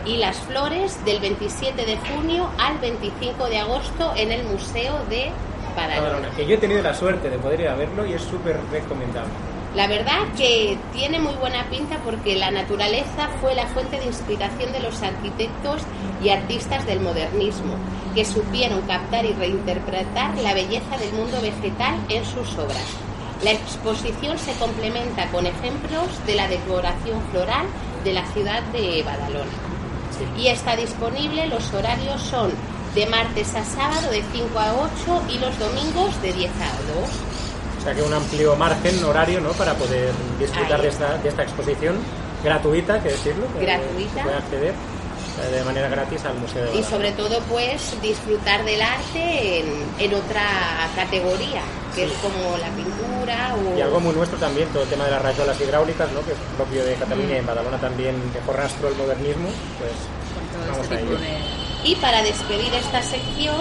y las flores del 27 de junio al 25 de agosto en el Museo de Badalona, que yo he tenido la suerte de poder ir a verlo y es súper recomendable. La verdad que tiene muy buena pinta porque la naturaleza fue la fuente de inspiración de los arquitectos y artistas del modernismo, que supieron captar y reinterpretar la belleza del mundo vegetal en sus obras. La exposición se complementa con ejemplos de la decoración floral de la ciudad de Badalona. Y está disponible, los horarios son de martes a sábado de 5 a 8 y los domingos de 10 a 2. O sea que un amplio margen horario ¿no? para poder disfrutar de esta, de esta exposición gratuita, que decirlo. que Gratuita. puede acceder. eh, de manera gratis al Museo de Y sobre todo, pues, disfrutar del arte en, en otra categoría, que es como la pintura o... Y algo muy nuestro también, todo el tema de las rayolas hidráulicas, ¿no? que es propio de Cataluña y en Badalona también dejó rastro el modernismo, pues vamos este a ello. Y para despedir esta sección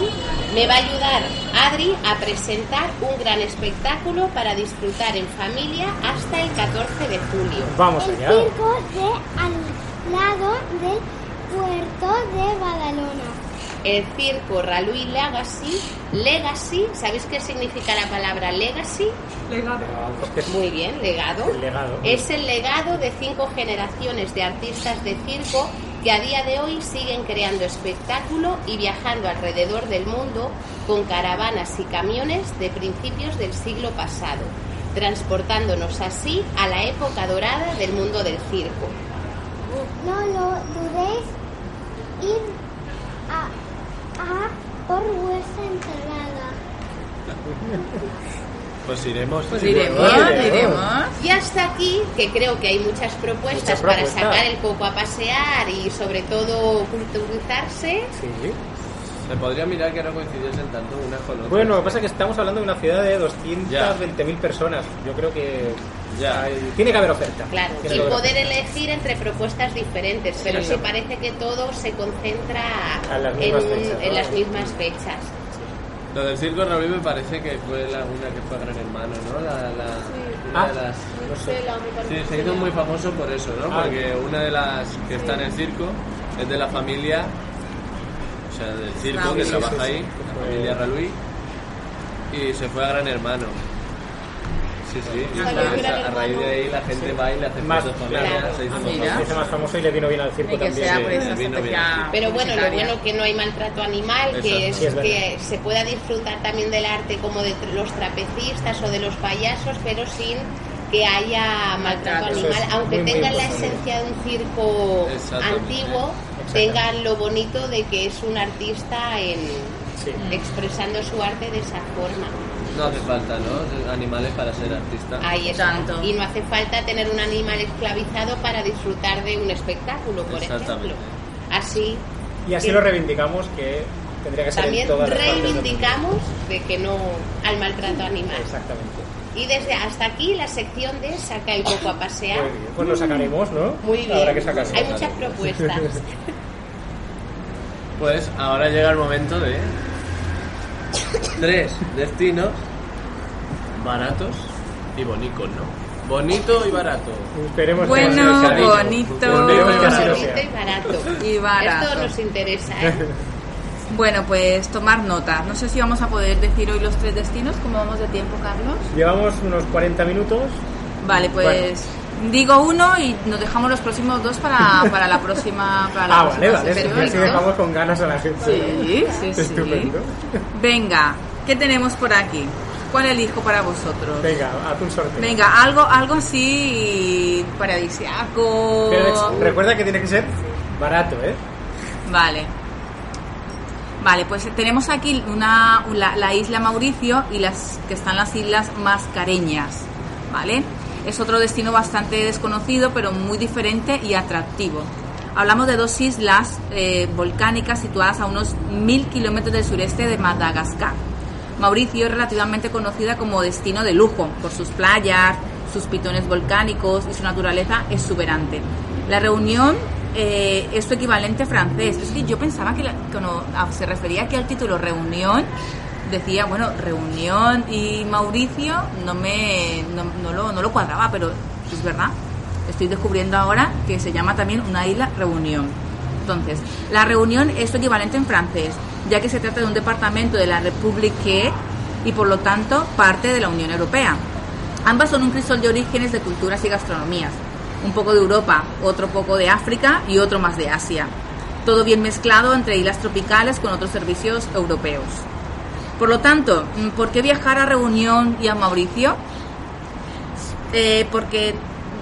me va a ayudar Adri a presentar un gran espectáculo para disfrutar en familia hasta el 14 de julio. Vamos El allá. circo de al lado del puerto de Badalona. El circo Ralui Legacy, Legacy, ¿sabéis qué significa la palabra legacy? Legado. Muy bien, legado. El legado. Es el legado de cinco generaciones de artistas de circo que a día de hoy siguen creando espectáculo y viajando alrededor del mundo con caravanas y camiones de principios del siglo pasado, transportándonos así a la época dorada del mundo del circo. No lo dudéis, ir a, a por vuestra entrada. Pues iremos. Pues sí, iremos. Y hasta aquí, que creo que hay muchas propuestas Muchas para sacar el coco a pasear y sobre todo culturizarse. Sí. Se podría mirar que no coincidiesen tanto una con otra. Bueno, lo que pasa es que estamos hablando de una ciudad de 220.000 personas. Yo creo que Ya. hay- tiene que haber oferta. Claro, Tiene y poder elegir entre propuestas diferentes, pero Sí, sí no. parece que todo se concentra las en, mismas un- fechas, en ¿no? las mismas fechas. Lo del circo Raúl me parece que fue la una que fue Gran Hermano, ¿no? La, la- una Ah. de las... No sé. Sí, se hizo muy famoso por eso, ¿no? Ah. Porque una de las que está en el circo es de la familia, o sea, del circo Raúl. que Sí, trabaja sí, sí. ahí, la familia Raluí, y se fue a Gran Hermano. Sí, sí, entonces, a, a raíz de ahí la gente va y le hace Más- fotos familia, claro. se hizo Ah, famoso. más y le vino bien al circo también. sea sí, por esa vino bien. estrategia Pero bueno, lo bueno que no hay maltrato animal, que Exacto. es Sí, es verdad. que se pueda disfrutar también del arte como de los trapecistas o de los payasos, pero sin que haya maltrato es animal, aunque muy, muy tengan la esencia de un circo antiguo, tengan lo bonito de que es un artista en Sí. expresando su arte de esa forma. No hace falta, ¿no? Animales para ser artista. Ahí está. Tanto. Y no hace falta tener un animal esclavizado para disfrutar de un espectáculo, por Exactamente. ejemplo. Así Y así que lo reivindicamos que tendría que ser también en reivindicamos de que no al maltrato animal. Exactamente. Y desde hasta aquí la sección de saca el coco a pasear. Muy bien. Pues lo sacaremos, ¿no? Muy bien. Habrá que sacarlo. Hay muchas propuestas. Pues ahora llega el momento de tres destinos baratos y bonitos, ¿no? Bonito y barato. Esperemos que Bueno, bonito. Que lo Bonito sea. y barato. Y barato. Esto nos interesa, ¿eh? Bueno, pues tomar nota. No sé si vamos a poder decir hoy los tres destinos. ¿Cómo vamos de tiempo, Carlos? Llevamos unos 40 minutos. Vale, pues digo uno y nos dejamos los próximos dos para, para la próxima. Para la Ah, vale, próxima vale. sección. Así dejamos con ganas a la gente. Sí, sí, sí. Estupendo. Venga, ¿qué tenemos por aquí? ¿Cuál elijo para vosotros? Venga, haz un sorteo. Venga, algo, algo así paradisiaco. Pero recuerda que tiene que ser barato, ¿eh? Vale. Vale, pues tenemos aquí una, la, la isla Mauricio y las que están las islas Mascareñas, ¿vale? Es otro destino bastante desconocido, pero muy diferente y atractivo. Hablamos de dos islas eh, volcánicas situadas a unos mil kilómetros del sureste de Madagascar. Mauricio es relativamente conocida como destino de lujo por sus playas, sus pitones volcánicos y su naturaleza exuberante. La reunión eh, es su equivalente francés. Es decir, yo pensaba que ah, se refería aquí al título reunión, decía, bueno, reunión y Mauricio no me no, no lo, no lo cuadraba, pero es verdad. Estoy descubriendo ahora que se llama también una isla reunión. Entonces, la reunión es equivalente en francés, ya que se trata de un departamento de la République y por lo tanto parte de la Unión Europea. Ambas son un crisol de orígenes de culturas y gastronomías. Un poco de Europa, otro poco de África y otro más de Asia. Todo bien mezclado entre islas tropicales con otros servicios europeos. Por lo tanto, ¿por qué viajar a Reunión y a Mauricio? Eh, porque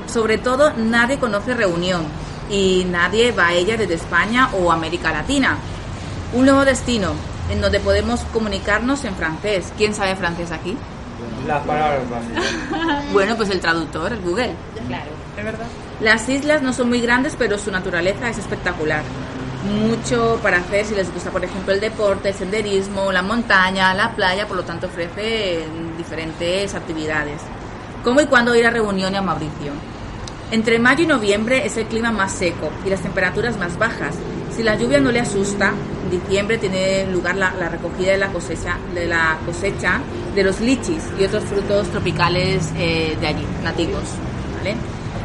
sobre todo nadie conoce Reunión y nadie va a ella desde España o América Latina. Un nuevo destino en donde podemos comunicarnos en francés. ¿Quién sabe francés aquí? Las palabras básicas. Bueno, pues el traductor, el Google. Claro. Las islas no son muy grandes, pero su naturaleza es espectacular. Mucho para hacer si les gusta, por ejemplo, el deporte, el senderismo, la montaña, la playa, por lo tanto ofrece diferentes actividades. ¿Cómo y cuándo ir a reunión a Mauricio? Entre mayo y noviembre es el clima más seco y las temperaturas más bajas. Si la lluvia no le asusta, en diciembre tiene lugar la, recogida de la cosecha de la cosecha de los lichis y otros frutos tropicales eh, de allí, nativos.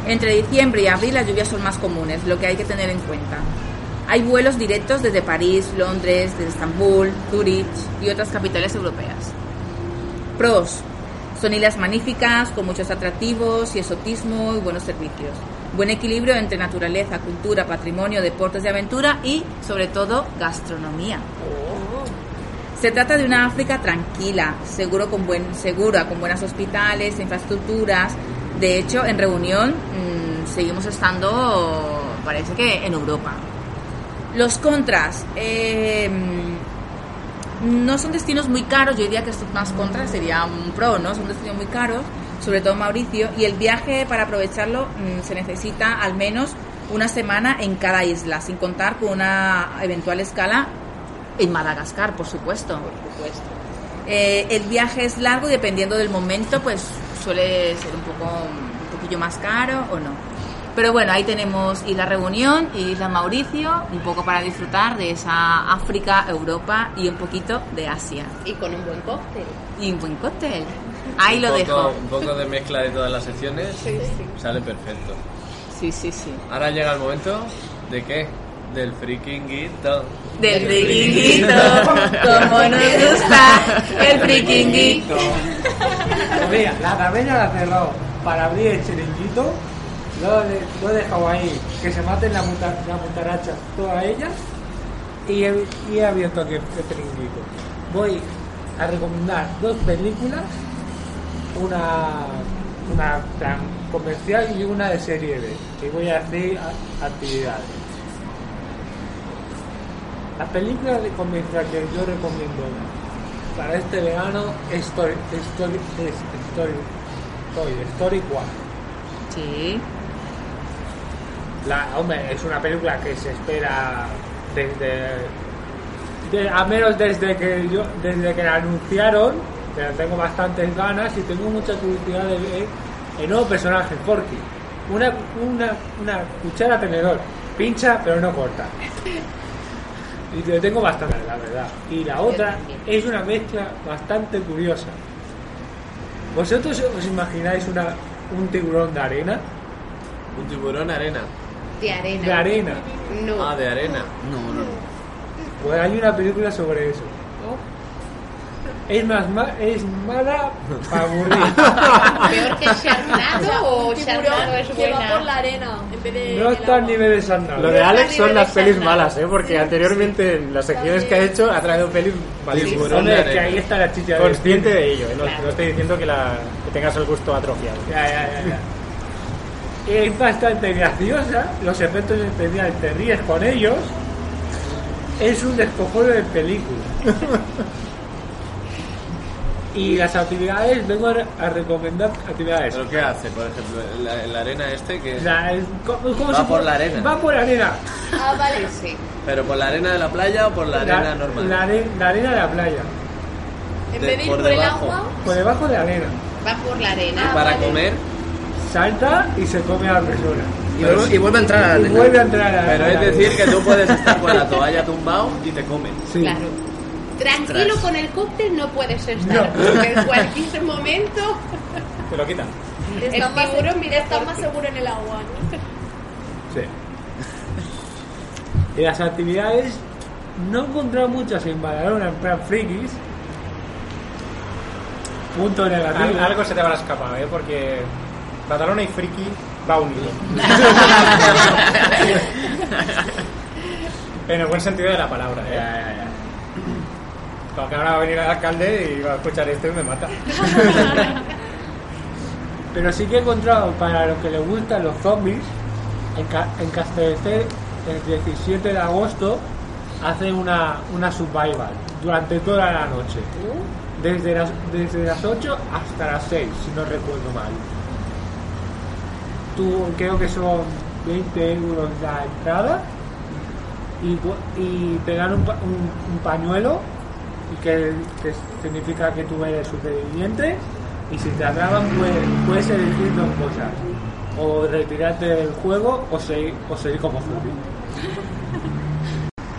Entre diciembre y abril las lluvias son más comunes, lo que hay que tener en cuenta. Hay vuelos directos desde París, Londres, desde Estambul, Zurich y otras capitales europeas. Pros. Son islas magníficas, con muchos atractivos y exotismo y buenos servicios. Buen equilibrio entre naturaleza, cultura, patrimonio, deportes de aventura y, sobre todo, gastronomía. Se trata de una África tranquila, seguro con buen, segura, con buenos hospitales, infraestructuras. De hecho, en reunión mmm, seguimos estando, parece que en Europa. Los contras. Eh, no son destinos muy caros, yo diría que estos más contras sería un pro, ¿no? Son destinos muy caros, sobre todo Mauricio, y el viaje para aprovecharlo mmm, se necesita al menos una semana en cada isla, sin contar con una eventual escala en Madagascar, por supuesto. Por supuesto. Eh, el viaje es largo y dependiendo del momento, pues suele ser un poco un poquillo más caro o no. Pero bueno, ahí tenemos Isla Reunión y Isla Mauricio, un poco para disfrutar de esa África, Europa y un poquito de Asia. Y con un buen cóctel. Y un buen cóctel. Ahí un lo poco, dejo. Un poco de mezcla de todas las secciones. Sí, sí. Sale perfecto. Sí, sí, sí. Ahora llega el momento de qué? Del frikinguito. Del frikinguito, como nos gusta el frikinguito. Pues mira, la taberna la cerró para abrir el chiringuito. Lo, de- dejado ahí, que se maten la, muta, la mutaracha todas ellas. Y he, y abierto aquí el, chiringuito. Voy a recomendar dos películas, una, una comercial y una de serie B. Y voy a hacer actividades. La película de comercial que yo recomiendo para este verano es Story, Story, Story, Story 4. Sí. La, hombre, es una película que se espera desde. de- a menos desde que yo desde que la anunciaron, pero tengo bastantes ganas y tengo mucha curiosidad de ver el nuevo personaje, Forky. Una, una, una cuchara tenedor, pincha pero no corta. Y le tengo bastante, la verdad. Y la otra es una mezcla bastante curiosa. ¿Vosotros os imagináis una, un tiburón de arena? Un tiburón arena. De arena. De arena. No. Ah, de arena. No, no, no. Pues hay una película sobre eso. Es más ma- es mala para aburrir. ¿Peor que Sharknado o Sharknado es que va por buena? la arena en vez de. No está al nivel de Sandal. Lo de Alex son las pelis malas, ¿eh? Porque anteriormente en las secciones que ha hecho ha traído pelis malísimas. Que ahí está la chicha de Consciente de ello, ¿eh? no, Claro. no estoy diciendo que, la, que tengas el gusto atrofiado. Ya, ya, ya, ya. Es bastante graciosa, los efectos especiales te ríes con ellos. Es un descojone de película. y las actividades, vengo a, re- a recomendar actividades. ¿Pero qué hace, por ejemplo? La, la arena este que... La- Va por la arena. Va por la arena. Ah, vale. Sí. ¿Pero por la arena de la playa o por la arena normal? la are- la arena de la playa. En vez de ir por por, el debajo. agua. Por debajo de la arena. Va por la arena. Ah, Para vale. comer, Salta y se come a la persona. Y vuelve, y vuelve a entrar a la Y vuelve a entrar a la pero a es decir que tú puedes estar con la toalla tumbado y te comen. Sí. Claro. Tranquilo con el cóctel no puedes estar, No. porque en cualquier momento Te lo quitan. Está El más, tiburón mira está por más seguro en el agua, ¿no? Sí. Y las actividades no he encontrado muchas en Badalona en plan frikis. Punto negativo. Al- algo se te habrá escapado, ¿eh? Porque Badalona y Friki va unido. en el buen sentido de la palabra, ¿eh? ya, ya. Porque ahora va a venir el alcalde y va a escuchar esto y me mata. Pero sí que he encontrado para los que les gustan los zombies, en, Ca- en el 17 de agosto hacen una, una survival durante toda la noche. Desde las, desde las 8 hasta las 6, si no recuerdo mal. Creo que son 20 euros la entrada y, y te dan un, un- pañuelo que, que significa que tú eres superviviente y si te atrapan pues, puedes elegir dos cosas o retirarte del juego o seguir, o seguir como zombie.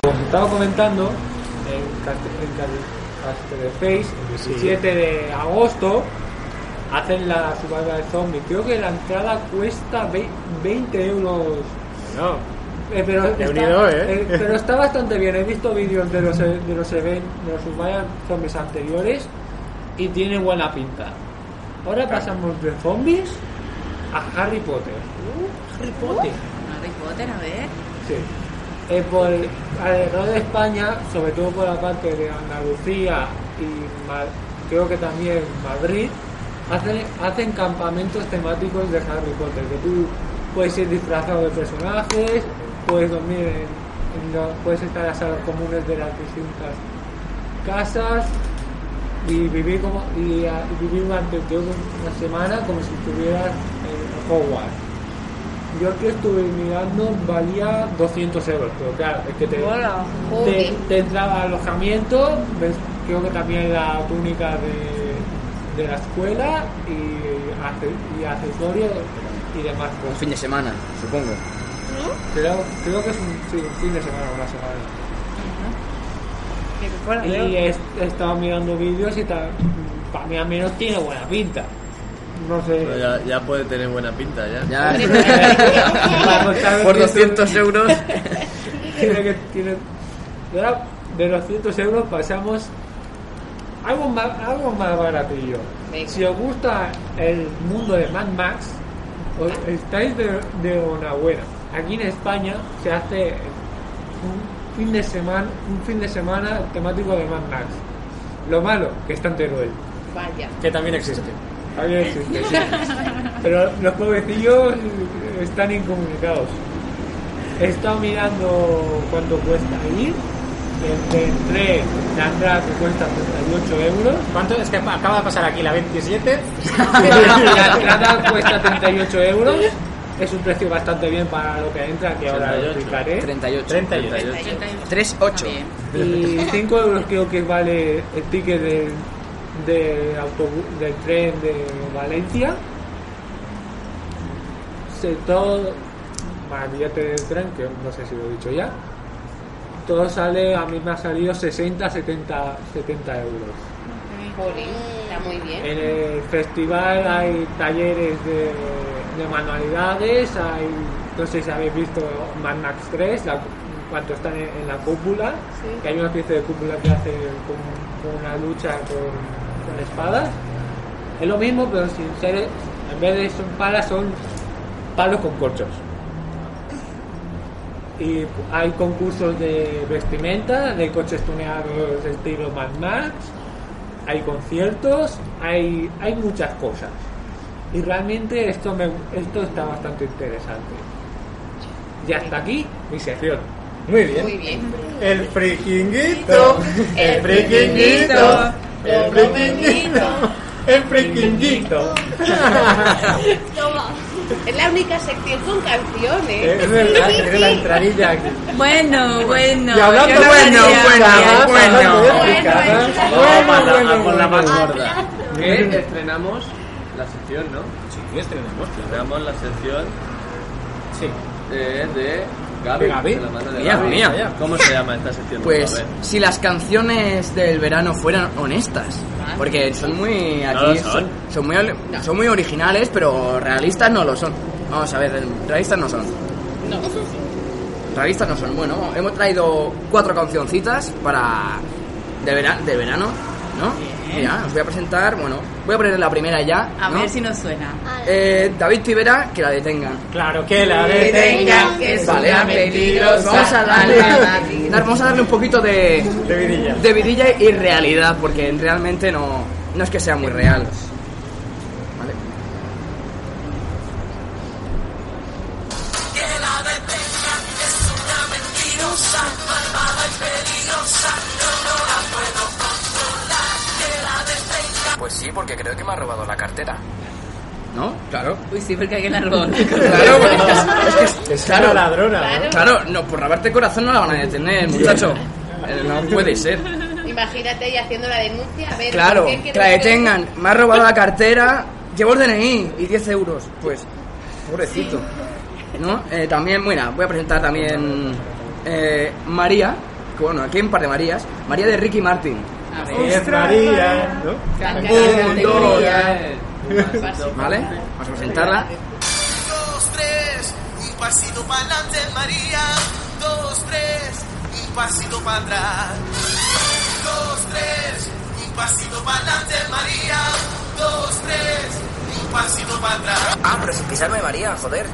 Como estaba comentando, en en Castellface, el 17 de agosto, hacen la subasta de zombies. Creo que la entrada cuesta ve- 20 euros. No, Eh, pero, Qué está, unido, ¿eh? eh, pero está bastante bien. He visto vídeos de los, e- de los, even- de los Survival Zombies anteriores y tiene buena pinta. Ahora pasamos de zombies a Harry Potter. Harry Potter. Harry Potter, a ver. Sí. Eh, por alrededor de España, sobre todo por la parte de Andalucía y Ma- creo que también Madrid, hacen, hacen campamentos temáticos de Harry Potter, que tú puedes ir disfrazado de personajes, puedes dormir en, en lo- puedes estar en las salas comunes de las distintas casas y vivir como y, a- y vivir durante que una semana como si estuvieras en Hogwarts. Yo que estuve mirando valía 200 euros, pero claro, es que te, Hola. te, entraba alojamiento, ves, creo que también la túnica de, de la escuela y, y accesorios y demás Un cosas. fin de semana, supongo. Creo, creo que es un, sí, un fin de semana o una semana. Fuera, Y he, he estado mirando vídeos y tal, para mí al menos tiene buena pinta. No sé. Pero ya, ya puede tener buena pinta ya. Ya, por que 200 euros. tiene que tiene de, ahora, de los 200 euros pasamos algo más algo más baratillo Venga. si os gusta el mundo de Mad Max os estáis de, de enhorabuena aquí en España se hace un fin de semana un fin de semana temático de Mad Max lo malo que está en Teruel Vaya. que también existe. Todavía existe, sí. Pero los pobrecillos están incomunicados. He estado mirando cuánto cuesta ir. Tren, la entrada que cuesta 38 euros. ¿Cuánto? Es que acaba de pasar aquí la 27. La entrada cuesta 38 euros. Es un precio bastante bien para lo que entra, que ahora lo 38. explicaré. 38. 38. 38. Y 5 euros creo que vale el ticket del, del autobús, del tren de Valencia. Se, todo, más billete del tren, que no sé si lo he dicho ya. Todo sale, a mí me ha salido 60, 70, 70 euros. Jolín, está muy bien. En el festival hay talleres de, de manualidades, hay, no sé si habéis visto Mad Max 3, la- cuando están en, en la cúpula, que hay una especie de cúpula que hace con, con una lucha con, con espadas. Es lo mismo, pero sin ser, en vez de son palas, son palos con corchos. Y hay concursos de vestimenta, de coches tuneados de estilo Mad Max, hay conciertos, hay, hay muchas cosas. Y realmente esto, me, esto está bastante interesante. Y hasta aquí mi sección. Muy bien. Muy bien. El frikinguito. El frikinguito. El frikinguito. El frikinguito. Es la única sección con canciones. Es verdad, es la entradilla aquí. Bueno, bueno. Y hablando bueno, bueno, bueno. Vamos a la, más bueno. gorda. Que estrenamos la sección, ¿no? Sí, estrenamos. Estrenamos la sección Sí. de, de Gaby. ¿De Gaby? de la mano de Mía, Gaby. mía. ¿Cómo se llama esta sección? Pues si las canciones del verano fueran honestas, porque son muy No aquí lo son. son, son muy son muy originales, pero realistas no lo son. Vamos a ver, realistas no son. Realistas no son. Bueno, hemos traído cuatro cancioncitas para de, vera- de verano, ¿no? Mira, os voy a presentar, bueno, voy a poner la primera ya. A ¿no? ver si nos suena. Eh, David Tibera, que la detengan. Claro que la detengan, que es Vale, una mentirosa. vamos a darle, vamos a darle un poquito de, De vidilla. de vidilla y realidad, porque realmente no, no es que sea muy real. Pues sí, porque creo que me ha robado la cartera. ¿No? Claro. Uy, sí, porque hay en árbol. Claro, porque es que, es que es- Es claro, una ladrona. ¿no? Claro. claro, no, por robarte corazón no la van a detener, muchacho. Eh, No puede ser. Imagínate y haciendo la denuncia. A ver, Claro, ¿por qué que la detengan. Me ha robado la cartera, llevo el DNI y 10 euros. Pues, pobrecito. ¿No? Eh, también, bueno, voy a presentar también eh, María, que bueno, aquí hay un par de Marías. María de Ricky Martin. A ver. Es María, ¿no? Un, dos. ¿Vale? Vamos a presentarla. Dos, tres, un pasito para adelante, María. Dos, tres, un pasito para atrás. Dos, tres, un pasito para adelante, María. Dos, tres, un pasito para atrás. Ah, pero sin pisarme, María, joder.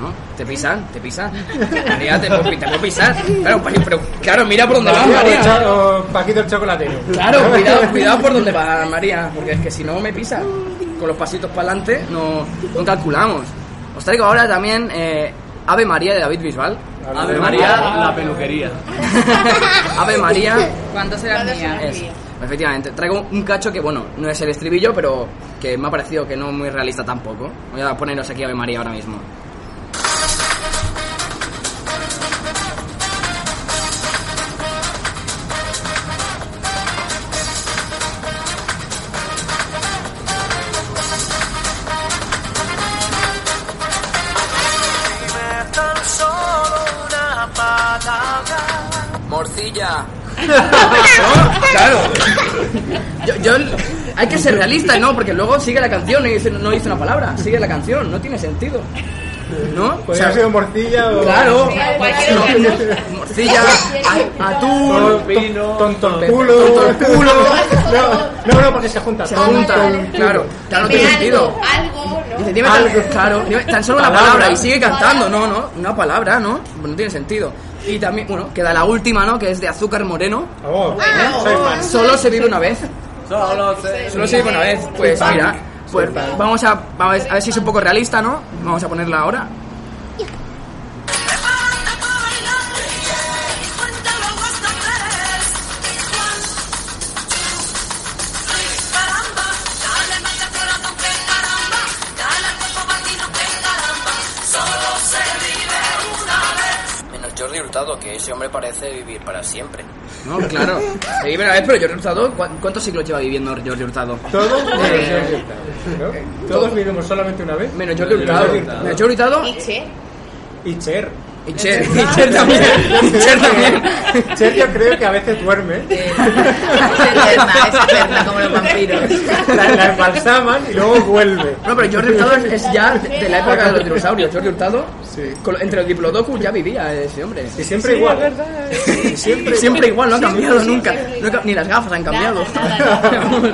¿No? ¿Te pisan? ¿Te pisan? María, te puedo, te puedo pisar. Claro, pa- pero, claro, mira por dónde va, María Paquito el chocolatero. Claro, cuidado, cuidado por dónde va María, porque es que si no me pisa. Con los pasitos para adelante no, no calculamos. Os traigo ahora también eh, Ave María de David Bisbal. Ave María, la peluquería. Ave María ¿Cuánto será ¿Cuándo mía? será? es. Efectivamente, traigo un cacho que, bueno, no es el estribillo, pero que me ha parecido que no muy realista tampoco. Voy a poneros aquí Ave María ahora mismo. Claro. Yo, yo- hay que ser realista, ¿no? Porque luego sigue la canción y dice, no dice una palabra. Sigue la canción, no tiene sentido. ¿no? O Podría sea, haber sido morcilla o. Claro. No. Morcilla, atún, tonto el culo. tonto el culo. No, no, no, porque se junta. Se culo. claro. Claro, no tiene sentido. algo, ¿no? Dice, dime tan, claro, tan solo una Palabra. palabra y sigue cantando, no, no, una palabra, ¿no? No tiene sentido. Y también, bueno, queda la última, ¿no? Que es de Azúcar Moreno. Oh, fan. Solo se vive una vez. Solo sé. Solo se vive una vez. Pues mira, pues vamos a, vamos a ver si es un poco realista, ¿no? Vamos a ponerla ahora. Que ese hombre parece vivir para siempre. No, claro. Se vive una vez, pero Jordi Hurtado, ¿cu- ¿cuántos siglos lleva viviendo Jordi Hurtado? Todos Eh, Jordi Hurtado, ¿no? Todos vivimos solamente una vez. Menos Jordi Hurtado. Menos Jordi Hurtado Y Che, Y Cher. Y Cher. Y Cher también. Y Cher también. Cher yo creo que a veces duerme. Es eterna, es eterna como los vampiros. La, la embalsaman y luego vuelve. No, pero Jordi Hurtado es, es ya de, la época de los dinosaurios. Jordi Hurtado, Sí. con- entre los diplodocus ya vivía ese hombre. Y siempre Sí, igual. es verdad. Y siempre, Siempre igual, no ha cambiado nunca. No ni las gafas han cambiado. Nada,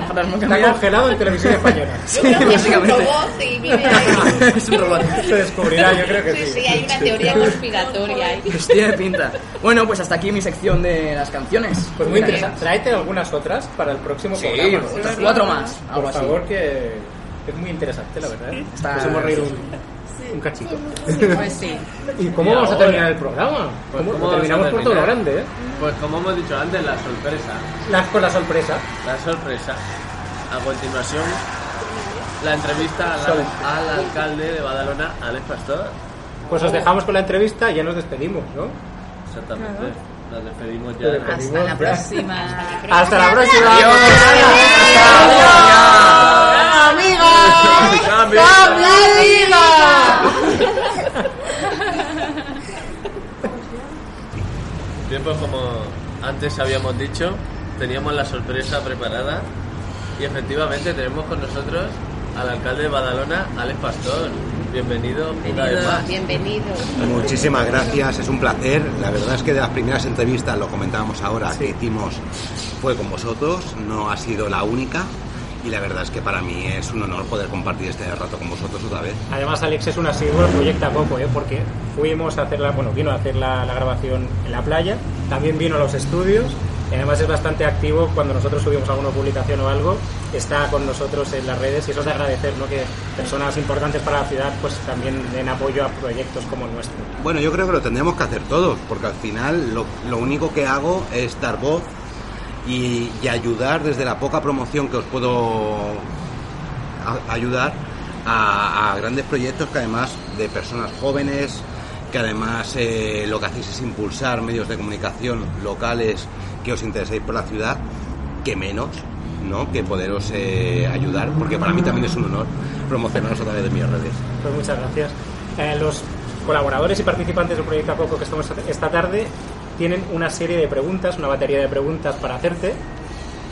Para no Está congelado en televisión española. creo que es un básicamente. robot y vive ahí. es un robot. Se descubrirá, yo creo que Sí, sí. sí, hay una teoría conspiratoria Pues tiene pinta. Bueno, pues hasta aquí mi sección de las canciones. Pues muy interesante. Tráete algunas otras para el próximo Sí, programa. otras cuatro más. Algo Por así. favor, que es muy interesante, la verdad. Está- Nos hemos reído un, un cachito. Pues sí. ¿Y cómo Y vamos a ahora- terminar el programa? Pues, ¿Cómo? ¿cómo vamos a terminamos por todo lo grande, ¿eh? Pues como hemos dicho antes, la sorpresa. La, con la sorpresa. La sorpresa. A continuación, la entrevista al, al alcalde de Badalona, Alex Pastor. Pues os dejamos con la entrevista y ya nos despedimos, ¿no? Exactamente. Nos despedimos ya. despedimos. Hasta la próxima. Hasta la próxima. ¡Cambio! Bien, pues como antes habíamos dicho, teníamos la sorpresa preparada y efectivamente tenemos con nosotros al alcalde de Badalona, Alex Pastor. Bienvenido una vez más. Bienvenido. Muchísimas gracias, es un placer. La verdad es que de las primeras entrevistas, lo comentábamos ahora, que hicimos fue con vosotros, no ha sido la única. Y la verdad es que para mí es un honor poder compartir este rato con vosotros otra vez. Además, Alex es un asiduo, proyecta poco, ¿eh? Porque fuimos a hacer la, bueno, vino a hacer la, la grabación en la playa, también vino a los estudios, y además es bastante activo cuando nosotros subimos alguna publicación o algo, está con nosotros en las redes y eso es de agradecer, ¿no? Que personas importantes para la ciudad pues también den apoyo a proyectos como el nuestro. Bueno, yo creo que lo tendremos que hacer todos, porque al final lo, lo único que hago es dar voz y, y ayudar desde la poca promoción que os puedo ayudar a, a grandes proyectos que además de personas jóvenes, que además eh, lo que hacéis es impulsar medios de comunicación locales que os intereséis por la ciudad, que menos, ¿no? Que poderos eh, ayudar, porque para mí también es un honor promocionaros a través de mis redes. Pues muchas gracias. Eh, los colaboradores y participantes del proyecto Coco que estamos esta tarde tienen una serie de preguntas, una batería de preguntas para hacerte.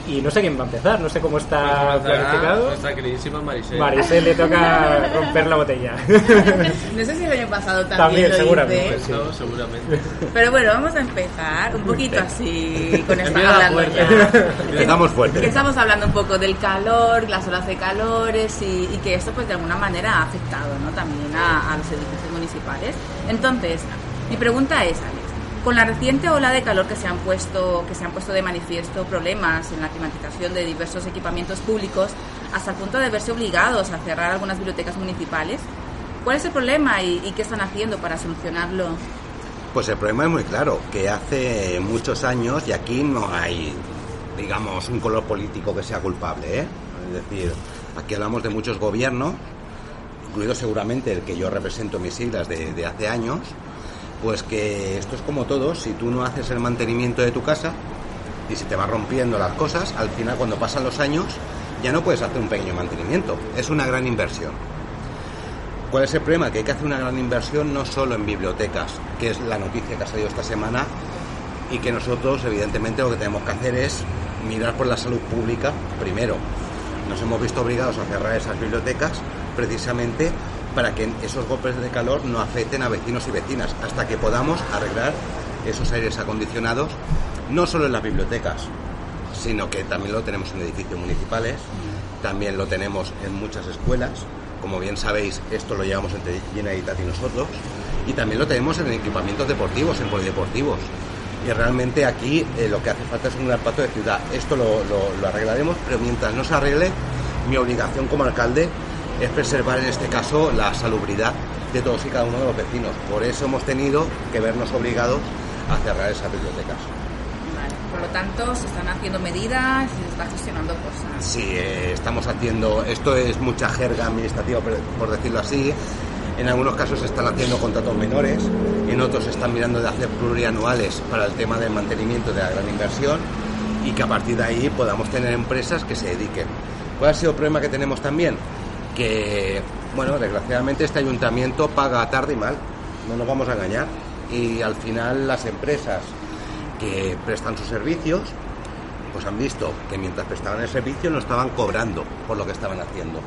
Y no sé quién va a empezar, no sé cómo está Pues planificado. Nuestra queridísima Marisel. Marisel le toca romper la botella. No sé si el año pasado también, También, lo seguramente, hice. sí. No, seguramente. Pero bueno, vamos a empezar un poquito así con esta hablando. Empezamos fuerte. Que estamos hablando un poco del calor, las olas de calores y, y que esto pues de alguna manera ha afectado ¿no? también a, a los edificios municipales. Entonces, mi pregunta es, Alex, con la reciente ola de calor que se han puesto, que se han puesto de manifiesto problemas en la climatización de diversos equipamientos públicos, hasta el punto de verse obligados a cerrar algunas bibliotecas municipales, ¿cuál es el problema y, qué están haciendo para solucionarlo? Pues el problema es muy claro, que hace muchos años, y aquí no hay, digamos, un color político que sea culpable, ¿eh? Es decir, aquí hablamos de muchos gobiernos, incluido seguramente el que yo represento mis siglas de, de hace años, pues que esto es como todo, si tú no haces el mantenimiento de tu casa y si te vas rompiendo las cosas, al final cuando pasan los años ya no puedes hacer un pequeño mantenimiento, es una gran inversión. ¿Cuál es el problema? Que hay que hacer una gran inversión no solo en bibliotecas, que es la noticia que ha salido esta semana, y que nosotros, evidentemente, lo que tenemos que hacer es mirar por la salud pública primero. Nos hemos visto obligados a cerrar esas bibliotecas precisamente para que esos golpes de calor no afecten a vecinos y vecinas, hasta que podamos arreglar esos aires acondicionados, no solo en las bibliotecas, sino que también lo tenemos en edificios municipales, también lo tenemos en muchas escuelas, como bien sabéis, esto lo llevamos entre Generalitat y nosotros, y también lo tenemos en equipamientos deportivos, en polideportivos. Y realmente aquí eh, lo que hace falta es un gran pacto de ciudad. Esto lo, lo- lo arreglaremos, pero mientras no se arregle, mi obligación como alcalde es preservar en este caso la salubridad de todos y cada uno de los vecinos. Por eso hemos tenido que vernos obligados a cerrar esas bibliotecas. Vale, Por lo tanto, se están haciendo medidas y se está gestionando cosas. Sí, eh, estamos haciendo, esto es mucha jerga administrativa, por, por decirlo así. En algunos casos se están haciendo contratos menores, en otros se están mirando de hacer plurianuales para el tema del mantenimiento de la gran inversión y que a partir de ahí podamos tener empresas que se dediquen. ¿Cuál ha sido el problema que tenemos también? Que, bueno, desgraciadamente este ayuntamiento paga tarde y mal, no nos vamos a engañar. Y al final las empresas que prestan sus servicios pues han visto que mientras prestaban el servicio no estaban cobrando por lo que estaban haciendo.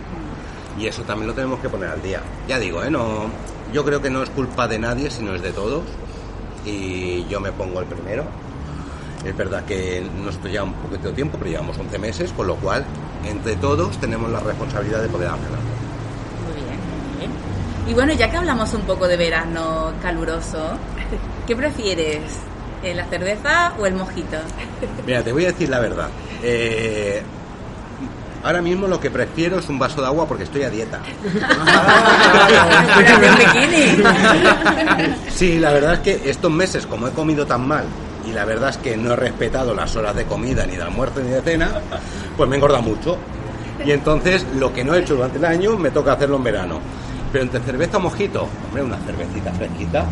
Y eso también lo tenemos que poner al día. Ya digo, ¿eh? no, yo creo que no es culpa de nadie, sino es de todos. Y yo me pongo el primero. Es verdad que nosotros ya un poquito de tiempo, pero llevamos 11 meses, con lo cual, entre todos, tenemos la responsabilidad de poder hacerlo. Muy bien, muy bien. Y bueno, ya que hablamos un poco de verano caluroso, ¿qué prefieres? ¿eh, ¿La cerveza o el mojito? Mira, te voy a decir la verdad. Eh, ahora mismo lo que prefiero es un vaso de agua porque estoy a dieta. ¿En bikini? Sí, la verdad es que estos meses, como he comido tan mal la verdad es que no he respetado las horas de comida, ni de almuerzo, ni de cena, pues me engorda mucho. Y entonces lo que no he hecho durante el año me toca hacerlo en verano. Pero entre cerveza o mojito, hombre, una cervecita fresquita.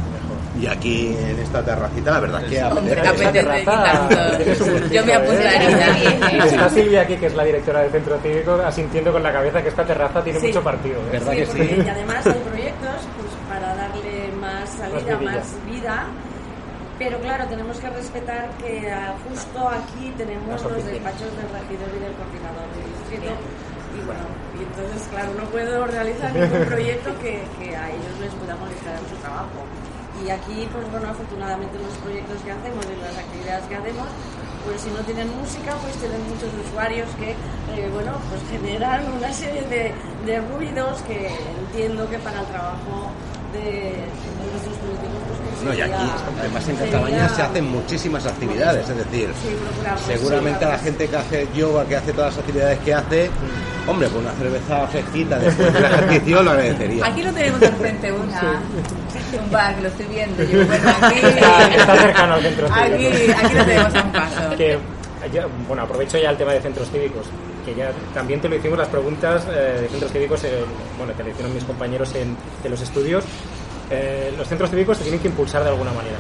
Y aquí en esta terracita, la verdad es que Hombre, apetece. Yo me apuntaría. Está Silvia aquí, que es la directora del centro cívico, asintiendo con la cabeza que esta terraza tiene Sí. mucho partido. ¿eh? ¿Verdad que sí? Y además hay proyectos pues, para darle más salida, vidilla. más vida. Pero claro, tenemos que respetar que ah, justo aquí tenemos los despachos del regidor y del coordinador del distrito. Y bueno, y entonces, claro, no puedo realizar ningún proyecto que, que a ellos les pueda molestar en su trabajo. Y aquí, pues bueno, afortunadamente los proyectos que hacemos y las actividades que hacemos, pues si no tienen música, pues tienen muchos usuarios que, eh, bueno, pues generan una serie de, de ruidos que entiendo que para el trabajo de, de nuestros políticos, No, y aquí, además en Cataluña se hacen muchísimas actividades, es decir, Sí, procuramos, seguramente a la gente que hace yoga, que hace todas las actividades que hace, hombre, con una cerveza fresquita después del ejercicio lo agradecería. Aquí lo tenemos al frente una, un bar, que lo estoy viendo. Yo, bueno, aquí, Está, está cercano al centro aquí, cívico. aquí lo tenemos a un paso. Que, yo, bueno, aprovecho ya el tema de centros cívicos. que ya también te lo hicimos las preguntas eh, de centros cívicos, en- bueno, te lo hicieron mis compañeros en, de los estudios. Eh, los centros cívicos se tienen que impulsar de alguna manera.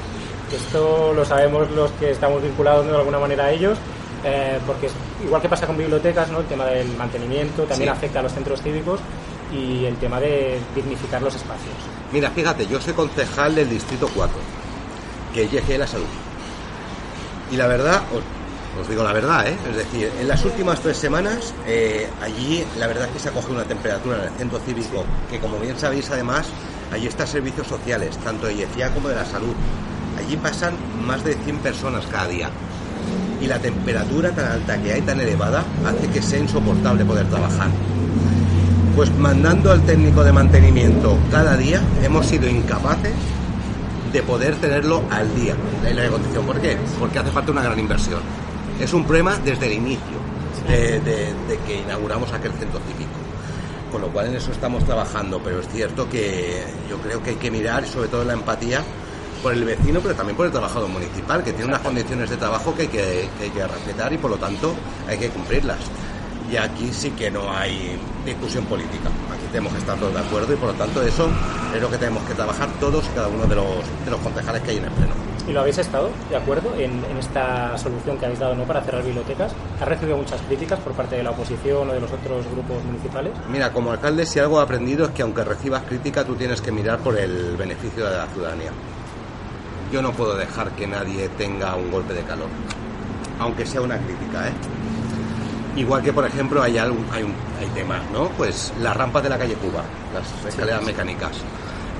Esto lo sabemos los que estamos vinculados de alguna manera a ellos, eh, porque es- igual que pasa con bibliotecas, ¿no? el tema del mantenimiento también Sí. afecta a los centros cívicos y el tema de dignificar los espacios. Mira, fíjate, yo soy concejal del Distrito 4, que es YG la Salud. Y la verdad, os, os digo la verdad, ¿eh? es decir, en las últimas tres semanas, eh, allí la verdad es que se ha cogido una temperatura en el centro cívico, que como bien sabéis además, allí está servicios sociales, tanto de YGA como de la salud. Allí pasan más de 100 personas cada día. Y la temperatura tan alta que hay, tan elevada, hace que sea insoportable poder trabajar. Pues mandando al técnico de mantenimiento cada día, hemos sido incapaces de poder tenerlo al día, el aire acondicionado. ¿Por qué? Porque hace falta una gran inversión. Es un problema desde el inicio de, de- de que inauguramos aquel centro cívico. Con lo cual en eso estamos trabajando, pero es cierto que yo creo que hay que mirar, sobre todo la empatía, por el vecino, pero también por el trabajador municipal, que tiene unas condiciones de trabajo que hay que, que hay que respetar y por lo tanto hay que cumplirlas. Y aquí sí que no hay discusión política. Aquí tenemos que estar todos de acuerdo y por lo tanto eso es lo que tenemos que trabajar todos y cada uno de los, de los concejales que hay en el pleno. ¿Y lo habéis estado de acuerdo en, en esta solución que habéis dado ¿no? para cerrar bibliotecas? ¿Ha recibido muchas críticas por parte de la oposición o de los otros grupos municipales? Mira, como alcalde, si algo he aprendido es que aunque recibas crítica, tú tienes que mirar por el beneficio de la ciudadanía. Yo no puedo dejar que nadie tenga un golpe de calor, aunque sea una crítica, ¿eh? Igual que, por ejemplo, hay, algún, hay, un- hay temas, ¿no? Pues las rampas de la calle Cuba, las escaleras mecánicas,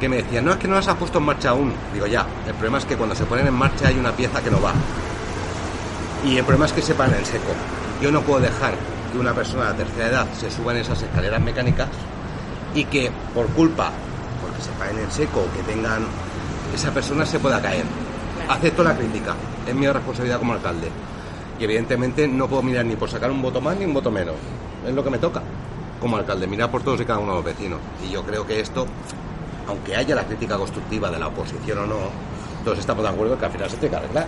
que me decían, no, es que no las has puesto en marcha aún. Digo, ya, el problema es que cuando se ponen en marcha hay una pieza que no va. Y el problema es que se paran en seco. Yo no puedo dejar que una persona de tercera edad se suba en esas escaleras mecánicas y que por culpa, porque se paren en seco, que tengan, esa persona se pueda caer. Acepto la crítica, es mi responsabilidad como alcalde. Y evidentemente no puedo mirar ni por sacar un voto más ni un voto menos. Es lo que me toca como alcalde, mirar por todos y cada uno de los vecinos. Y yo creo que esto, aunque haya la crítica constructiva de la oposición o no, todos estamos de acuerdo que al final se tiene que arreglar.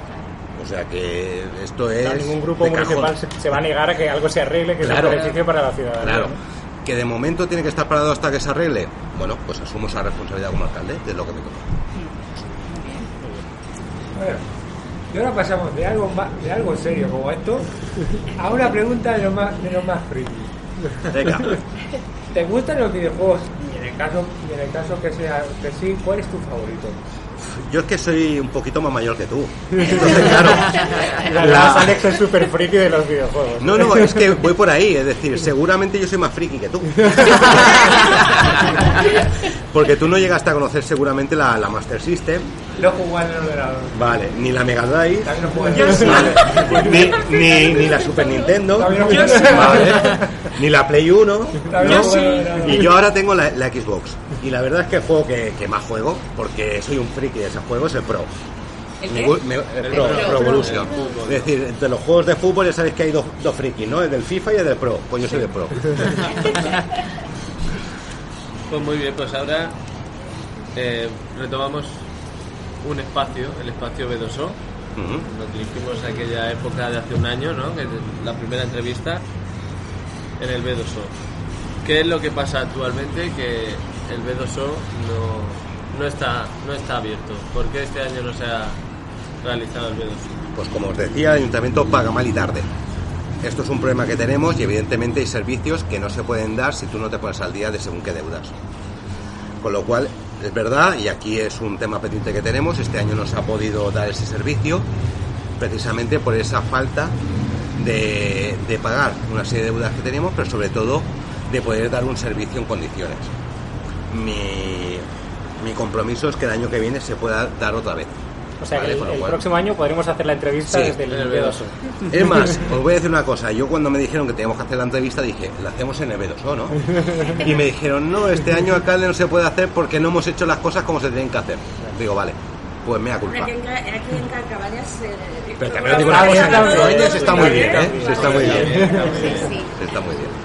O sea que esto es. Claro, ningún grupo municipal se, se va a negar a que algo se arregle, que sea Claro. un beneficio para la ciudadanía. Claro. Que de momento tiene que estar parado hasta que se arregle. Bueno, pues asumo esa responsabilidad como alcalde, de lo que me toca. Bueno, y ahora pasamos de algo más, de algo serio como esto a una pregunta de lo más, de lo más friki. Venga. ¿Te gustan los videojuegos? En el caso, en el caso que sea que sí, ¿cuál es tu favorito? Yo es que soy un poquito más mayor que tú. Entonces, claro. La, Alex es súper friki de los videojuegos. No, no, es que voy por ahí, es decir, seguramente yo soy más friki que tú. Porque tú no llegaste a conocer seguramente la, la Master System, Lo jugué en el ordenador. vale, ni la Mega Drive, También. Vale. ni, ni, ni la Super Nintendo. Vale. ni la Play 1, También ¿no? lo jugué en el ordenador. y yo ahora tengo la, la Xbox. Y la verdad es que el juego que, que más juego, porque soy un friki de ese juego, es el Pro. ¿El qué? me- el Pro, Pro. Pro Evolution. Es decir, entre los juegos de fútbol ya sabéis que hay dos, dos frikis, ¿no? El del FIFA y el del Pro. Pues yo soy del Pro. Pues muy bien, pues ahora eh, retomamos un espacio, el espacio B2O. Ujú. Nos dirigimos a aquella época de hace un año, ¿no? Que es la primera entrevista en el B2O. ¿Qué es lo que pasa actualmente? Que el B2O no, no, está, no está abierto. ¿Por qué este año no se ha realizado el B2O? Pues como os decía, el ayuntamiento paga mal y tarde. Esto es un problema que tenemos y evidentemente hay servicios que no se pueden dar si tú no te pones al día de según qué deudas. Con lo cual, es verdad, y aquí es un tema pendiente que tenemos, este año no se ha podido dar ese servicio precisamente por esa falta de, de pagar una serie de deudas que tenemos, pero sobre todo de poder dar un servicio en condiciones. Mi, mi compromiso es que el año que viene se pueda dar otra vez. O sea que el, cual- próximo año podremos hacer la entrevista Sí, desde el en el B2O. Es más, os voy a decir una cosa. Yo cuando me dijeron que teníamos que hacer la entrevista dije, la hacemos en el B2O, ¿no? Y me dijeron, no, este año alcalde no se puede hacer porque no hemos hecho las cosas como se tienen que hacer. Digo, vale, pues mea culpa. Aquí en, Ca- aquí en Carcabañas. eh, Pero también os digo una cosa, en está muy bien, ¿eh? Se está muy bien. Sí, sí. Se está muy bien.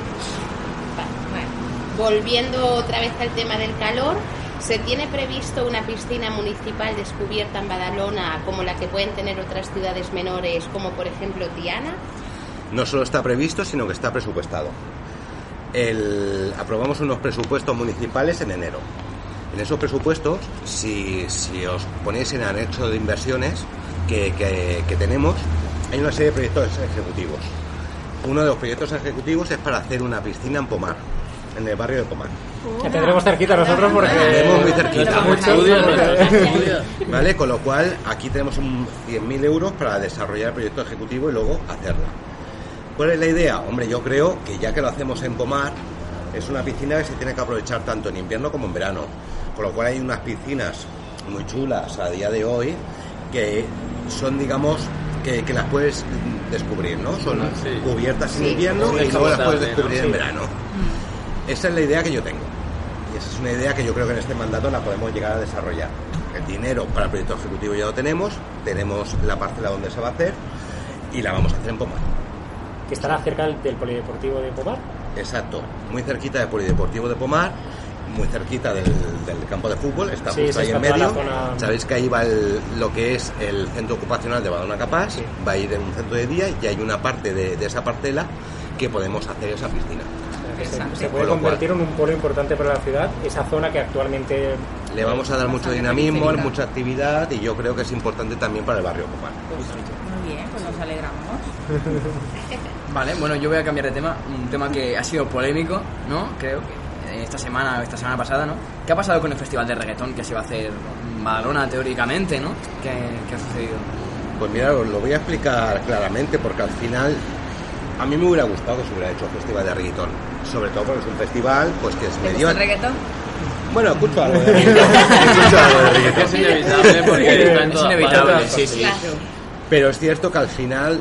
Volviendo otra vez al tema del calor, ¿se tiene previsto una piscina municipal descubierta en Badalona como la que pueden tener otras ciudades menores, como por ejemplo Tiana? No solo está previsto, sino que está presupuestado. Aprobamos unos presupuestos municipales en enero. En esos presupuestos, si, os ponéis en el anexo de inversiones que- que tenemos, hay una serie de proyectos ejecutivos. Uno de los proyectos ejecutivos es para hacer una piscina en Pomar, en el barrio de Pomar. Que tendremos cerquita nosotros porque... Tenemos muy cerquita. Mucho, ¿Vale? Con lo cual, aquí tenemos un 100.000 euros para desarrollar el proyecto ejecutivo y luego hacerla. ¿Cuál es la idea? Hombre, yo creo que ya que lo hacemos en Pomar, es una piscina que se tiene que aprovechar tanto en invierno como en verano. Con lo cual hay unas piscinas muy chulas a día de hoy que son, digamos, que, que las puedes descubrir, ¿no? Son Sí. cubiertas en invierno Sí, y luego las puedes ¿no? descubrir en verano. Esa es la idea que yo tengo. Y esa es una idea que yo creo que en este mandato la podemos llegar a desarrollar. El dinero para el proyecto ejecutivo ya lo tenemos, tenemos la parcela donde se va a hacer y la vamos a hacer en Pomar. Que estará cerca del, polideportivo de Pomar. Exacto, muy cerquita del polideportivo de Pomar, muy cerquita del, del campo de fútbol, está Sí, justo ahí en medio. zona- Sabéis que ahí va el- lo que es el centro ocupacional de Badalona Capaz, va a ir en un centro de día y hay una parte de, de esa parcela que podemos hacer esa piscina. Se, puede cual- convertir en un polo importante para la ciudad, esa zona que actualmente... Le vamos a dar mucho dinamismo, mucha actividad y yo creo que es importante también para el barrio Pomar. Muy bien, pues nos alegramos. Vale, bueno, yo voy a cambiar de tema. Un tema que ha sido polémico, ¿no? Creo que esta semana o esta semana pasada, ¿no? ¿Qué ha pasado con el festival de reggaetón que se iba a hacer en Badalona teóricamente, ¿no? ¿Qué, qué ha sucedido? Pues mira, os lo voy a explicar claramente porque al final a mí me hubiera gustado que se hubiera hecho el festival de reggaetón. Sobre todo porque es un festival pues que es ¿Te medio... gusta el reggaetón? Bueno, escucho algo de reggaetón. Escucho algo de reggaetón. Es inevitable porque está en Es inevitable, sí, sí. Pero es cierto que al final,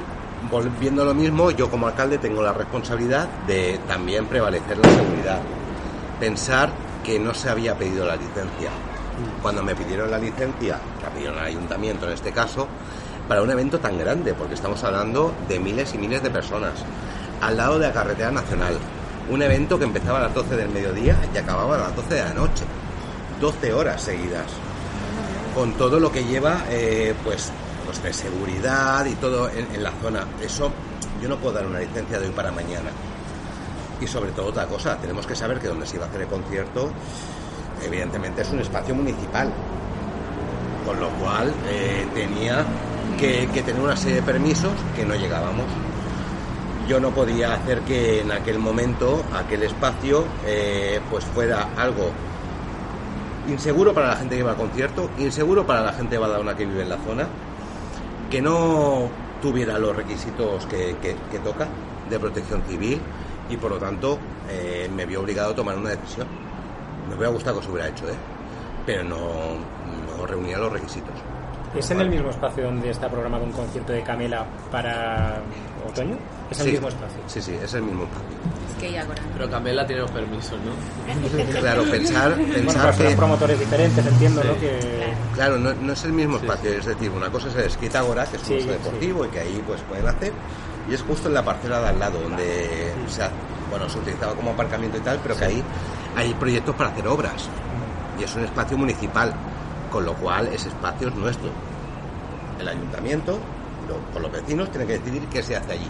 volviendo a lo mismo, yo como alcalde tengo la responsabilidad de también prevalecer la seguridad. Pensar que no se había pedido la licencia. Cuando me pidieron la licencia, que la pidieron al ayuntamiento en este caso, para un evento tan grande, porque estamos hablando de miles y miles de personas, al lado de la carretera nacional. Un evento que empezaba a las 12 del mediodía y acababa a las 12 de la noche. 12 horas seguidas. Con todo lo que lleva eh, pues pues de seguridad y todo en, la zona. Eso yo no puedo dar una licencia de hoy para mañana. Y sobre todo otra cosa tenemos que saber que donde se iba a hacer el concierto evidentemente es un espacio municipal. Con lo cual eh, tenía que, que tener una serie de permisos que no llegábamos yo no podía hacer que en aquel momento aquel espacio eh, pues fuera algo inseguro para la gente que va al concierto, inseguro para la gente de Badalona que vive en la zona, que no tuviera los requisitos que, toca de protección civil y por lo tanto eh, me vio obligado a tomar una decisión. Me hubiera gustado que se hubiera hecho, ¿eh? pero no, no reunía los requisitos. ¿Es en el mismo espacio donde está programado un concierto de Camela para otoño? Es el Sí, mismo espacio. Sí, sí, es el mismo espacio. Es que ya ahora. Pero Camela tiene los permisos, ¿no? Claro, pensar, Bueno, pensar pero son que... promotores diferentes, entiendo, Sí. ¿no? Que... Claro, no, no es el mismo espacio, es decir, una cosa es el Skate Agora, que es un Sí, uso sí. deportivo y que ahí pues pueden hacer, y es justo en la parcela de al lado, donde se, ha- bueno, se utilizaba como aparcamiento y tal, pero que ahí hay proyectos para hacer obras, y es un espacio municipal, con lo cual ese espacio es nuestro. El ayuntamiento, lo- con los vecinos, tiene que decidir qué se hace allí.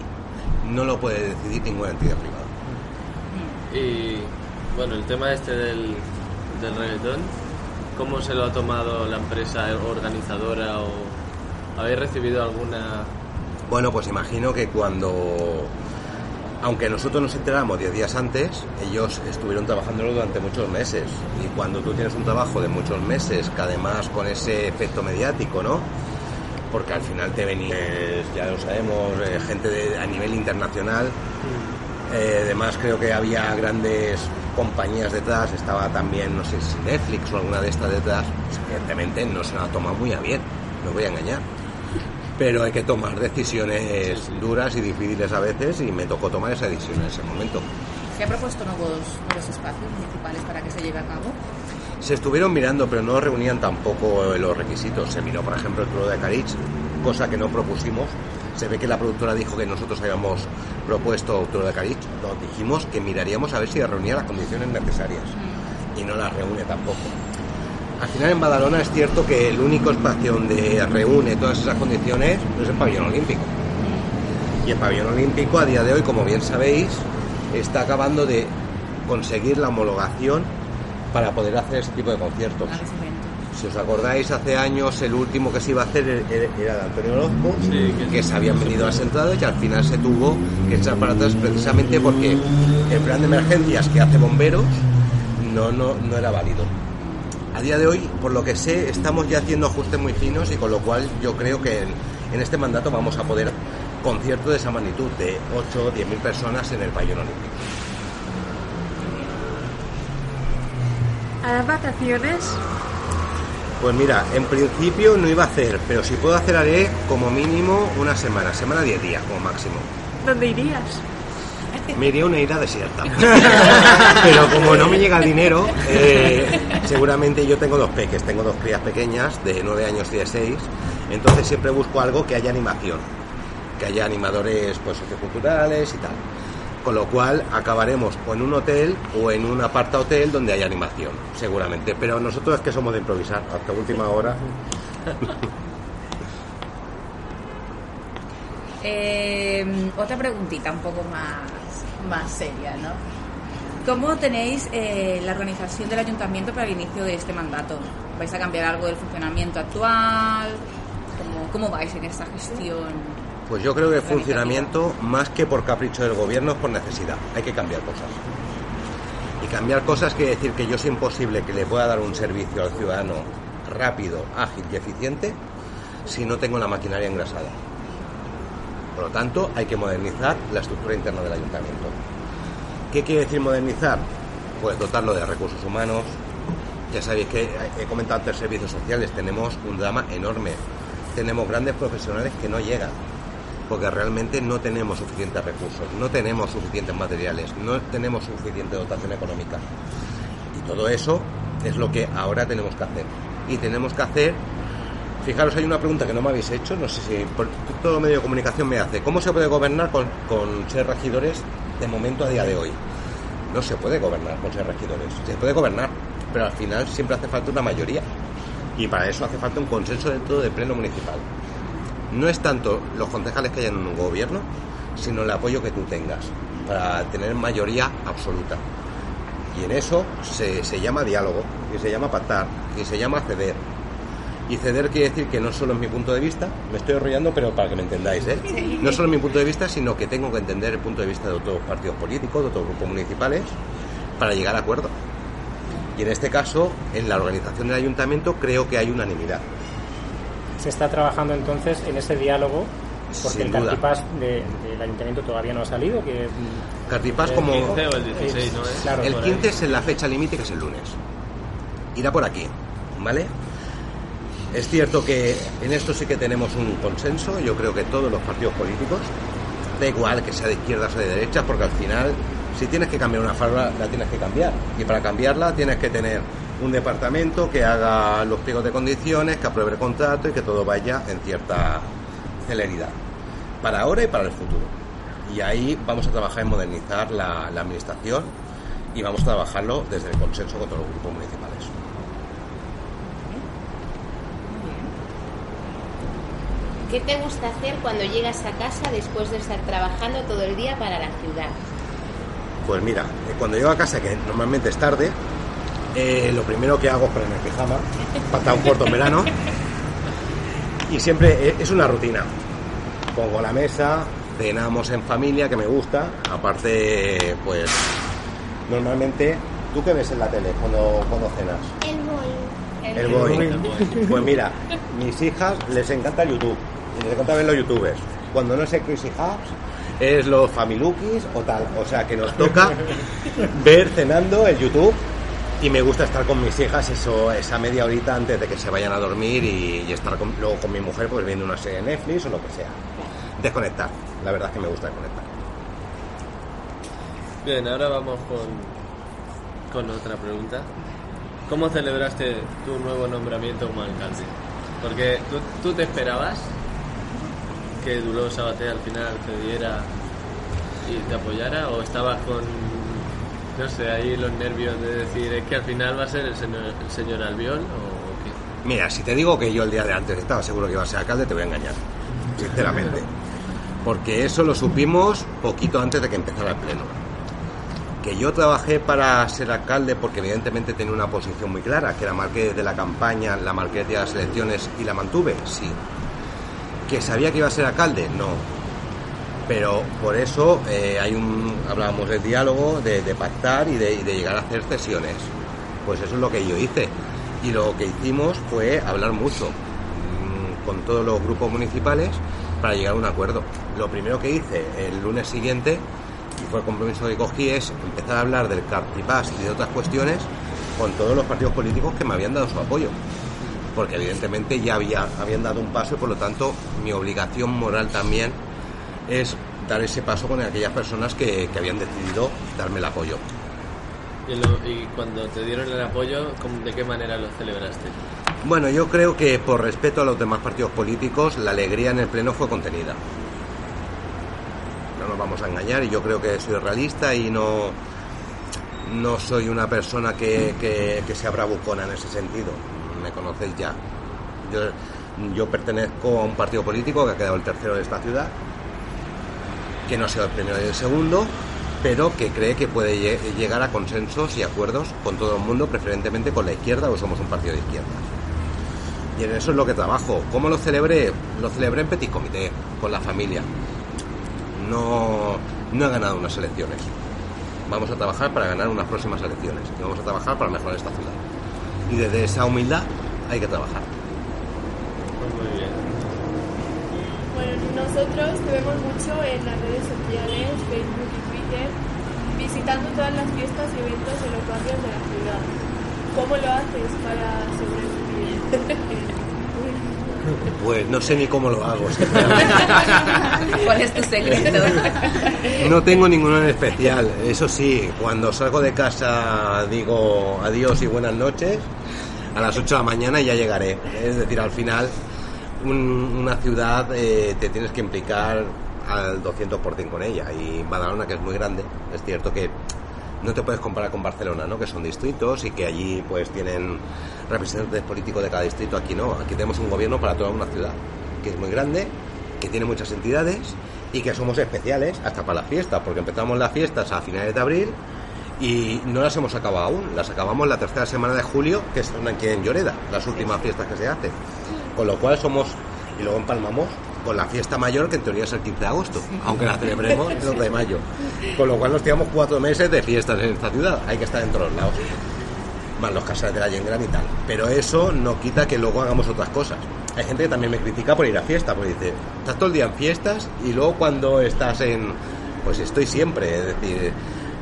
No lo puede decidir ninguna entidad privada. Y bueno, el tema este del, del reggaetón, ¿cómo se lo ha tomado la empresa organizadora o habéis recibido alguna... Bueno, pues imagino que cuando, aunque nosotros nos enteramos 10 días antes, ellos estuvieron trabajándolo durante muchos meses. Y cuando tú tienes un trabajo de muchos meses, que además con ese efecto mediático, ¿no? Porque al final te venía, ya lo sabemos, eh, gente de- a nivel internacional. Eh, además creo que había grandes compañías detrás, estaba también, no sé si Netflix o alguna de estas detrás. Pues, evidentemente no se la ha tomado muy a bien, no voy a engañar pero hay que tomar decisiones duras y difíciles a veces y me tocó tomar esa decisión en ese momento. ¿Se ha propuesto nuevos, nuevos espacios municipales para que se lleve a cabo? Se estuvieron mirando, pero no reunían tampoco los requisitos. Se miró, por ejemplo, el Toro de Carich, cosa que no propusimos. Se ve que la productora dijo que nosotros habíamos propuesto Toro de Carich. Nos dijimos que miraríamos a ver si reunía las condiciones necesarias. Y no las reúne tampoco. Al final en Badalona es cierto que el único espacio donde reúne todas esas condiciones es el pabellón olímpico. Y el pabellón olímpico a día de hoy, como bien sabéis, está acabando de conseguir la homologación para poder hacer este tipo de conciertos. Si os acordáis, hace años el último que se iba a hacer era era de Antonio Orozco, que se habían venido las entradas y al final se tuvo que echar para atrás precisamente porque el plan de emergencias que hace bomberos no, no, no era válido. A día de hoy, por lo que sé, estamos ya haciendo ajustes muy finos y con lo cual yo creo que en, en este mandato vamos a poder concierto de esa magnitud de 8 o 10 mil personas en el pabellón olímpico. A las vacaciones, Pues mira, en principio no iba a hacer, pero si puedo hacer haré como mínimo una semana, semana 10 días como máximo. ¿dónde irías? Me iría a una isla desierta. Pero como no me llega el dinero, eh, seguramente yo tengo dos peques, tengo dos crías pequeñas de 9 años y de 6, entonces siempre busco algo que haya animación, que haya animadores pues socioculturales y tal. Con lo cual acabaremos o en un hotel o en un aparta hotel donde haya animación, seguramente. Pero nosotros es que somos de improvisar hasta última hora. Eh, otra preguntita un poco más, más seria, ¿no? ¿Cómo tenéis eh, la organización del ayuntamiento para el inicio de este mandato? ¿Vais a cambiar algo del funcionamiento actual? ¿Cómo, cómo vais en esta gestión? Pues yo creo que el funcionamiento, más que por capricho del gobierno, es por necesidad. Hay que cambiar cosas. Y cambiar cosas quiere decir que yo es imposible que le pueda dar un servicio al ciudadano rápido, ágil y eficiente si no tengo la maquinaria engrasada. Por lo tanto, hay que modernizar la estructura interna del ayuntamiento. ¿Qué quiere decir modernizar? Pues dotarlo de recursos humanos. Ya sabéis que he comentado antes servicios sociales, tenemos un drama enorme. Tenemos grandes profesionales que no llegan, porque realmente no tenemos suficientes recursos, no tenemos suficientes materiales, no tenemos suficiente dotación económica. Y todo eso es lo que ahora tenemos que hacer. Y tenemos que hacer Fijaros, hay una pregunta que no me habéis hecho, no sé si por todo medio de comunicación me hace. ¿Cómo se puede gobernar con, con ser regidores de momento a día de hoy? No se puede gobernar con ser regidores. Se puede gobernar, pero al final siempre hace falta una mayoría. Y para eso hace falta un consenso dentro del pleno municipal. No es tanto los concejales que hayan en un gobierno, sino el apoyo que tú tengas para tener mayoría absoluta. Y en eso se, se llama diálogo, y se llama pactar, y se llama ceder. Y ceder quiere decir que no solo es mi punto de vista, me estoy enrollando, pero para que me entendáis, ¿eh? No solo es mi punto de vista, sino que tengo que entender el punto de vista de otros partidos políticos, de otros grupos municipales, para llegar a acuerdo. Y en este caso, en la organización del ayuntamiento, creo que hay unanimidad. Se está trabajando entonces en ese diálogo, porque Sin el duda. cartipás de- del ayuntamiento todavía no ha salido. Que, mm, Cartipás el como... 15 o el 16, ¿no es? Claro, el por ahí. 15 es en la fecha límite, que es el lunes. Irá por aquí, ¿vale? Es cierto que en esto sí que tenemos un consenso, yo creo que todos los partidos políticos, da igual que sea de izquierdas o de derechas, porque al final, si tienes que cambiar una farra, la tienes que cambiar. Y para cambiarla tienes que tener un departamento que haga los pliegos de condiciones, que apruebe el contrato y que todo vaya en cierta celeridad. Para ahora y para el futuro. Y ahí vamos a trabajar en modernizar la, la administración y vamos a trabajarlo desde el consenso con todos los grupos municipales. ¿Qué te gusta hacer cuando llegas a casa después de estar trabajando todo el día para la ciudad? Pues mira, eh, cuando llego a casa, que normalmente es tarde, eh, lo primero que hago es ponerme el pijama, pantalón corto en verano, y siempre eh, es una rutina. Pongo la mesa, cenamos en familia, que me gusta, aparte, pues, normalmente, ¿tú qué ves en la tele cuando, cuando cenas? El boy. El Boeing. Pues mira, mis hijas les encanta YouTube. Les encanta ver los youtubers. Cuando no es el Crazy Hubs, es los Familukis o tal. O sea que nos toca ver cenando el YouTube. Y me gusta estar con mis hijas eso, esa media horita antes de que se vayan a dormir y, estar con- luego con mi mujer pues viendo una serie de Netflix o lo que sea. Desconectar. La verdad es que me gusta desconectar. Bien, ahora vamos con, con otra pregunta. ¿Cómo celebraste tu nuevo nombramiento como alcalde? Porque tú, tú te esperabas que Duló Sabaté al final cediera y te apoyara o estabas con, no sé, ahí los nervios de decir es que al final va a ser el señor, el señor Albiol o, qué? Mira, si te digo que yo el día de antes estaba seguro que iba a ser alcalde, te voy a engañar. Sinceramente. porque eso lo supimos poquito antes de que empezara el pleno. Que yo trabajé para ser alcalde porque evidentemente tenía una posición muy clara, que era marqué de la campaña, la marqué de las elecciones y la mantuve, sí. Que sabía que iba a ser alcalde, no. Pero por eso eh, hay un, hablábamos de diálogo, de, pactar y de, llegar a hacer cesiones. Pues eso es lo que yo hice. Y lo que hicimos fue hablar mucho mm, con todos los grupos municipales para llegar a un acuerdo. Lo primero que hice el lunes siguiente, y fue el compromiso que cogí, es empezar a hablar del cartipás y de otras cuestiones con todos los partidos políticos que me habían dado su apoyo. Porque evidentemente ya había, habían dado un paso y por lo tanto mi obligación moral también es dar ese paso con aquellas personas que, que habían decidido darme el apoyo. Y, lo- y cuando te dieron el apoyo, ¿cómo- ¿de qué manera lo celebraste? Bueno, yo creo que por respeto a los demás partidos políticos, la alegría en el Pleno fue contenida. No nos vamos a engañar y yo creo que soy realista y no, no soy una persona que, que, que sea bravucona en ese sentido. Me conocéis ya. Yo, yo pertenezco a un partido político que ha quedado el tercero de esta ciudad, que no ha sido el primero y el segundo, pero que cree que puede lle- llegar a consensos y acuerdos con todo el mundo, preferentemente con la izquierda, o somos un partido de izquierda. Y en eso es lo que trabajo. ¿Cómo lo celebré? Lo celebré en petit comité, con la familia. No, no he ganado unas elecciones. Vamos a trabajar para ganar unas próximas elecciones. Y vamos a trabajar para mejorar esta ciudad. Y desde esa humildad hay que trabajar. Pues muy bien. Bueno, nosotros te vemos mucho en las redes sociales, Facebook y Twitter, visitando todas las fiestas y eventos de los barrios de la ciudad. ¿Cómo lo haces para sobrevivir? Pues no sé ni cómo lo hago. ¿Cuál es tu secreto? No tengo ninguno en especial. Eso sí, cuando salgo de casa digo adiós y buenas noches. A las 8 de la mañana ya llegaré. Es decir, al final, un- una ciudad eh, te tienes que implicar al 200% con ella. Y Badalona, que es muy grande, es cierto que no te puedes comparar con Barcelona, ¿no? Que son distritos y que allí pues tienen representantes políticos de cada distrito. Aquí no, aquí tenemos un gobierno para toda una ciudad, que es muy grande, que tiene muchas entidades y que somos especiales hasta para las fiestas, porque empezamos las fiestas a finales de abril y no las hemos acabado aún, las acabamos la tercera semana de julio, que son aquí en Lloreda, las últimas fiestas que se hacen. Con lo cual somos, y luego empalmamos con la fiesta mayor, que en teoría es el 15 de agosto, aunque la celebremos el 2 de mayo. Con lo cual nos tiramos cuatro meses de fiestas en esta ciudad, hay que estar en todos lados. Más los casales de la Yengran y tal. Pero eso no quita que luego hagamos otras cosas. Hay gente que también me critica por ir a fiesta, porque dice, estás todo el día en fiestas y luego cuando estás en... Pues estoy siempre, es decir,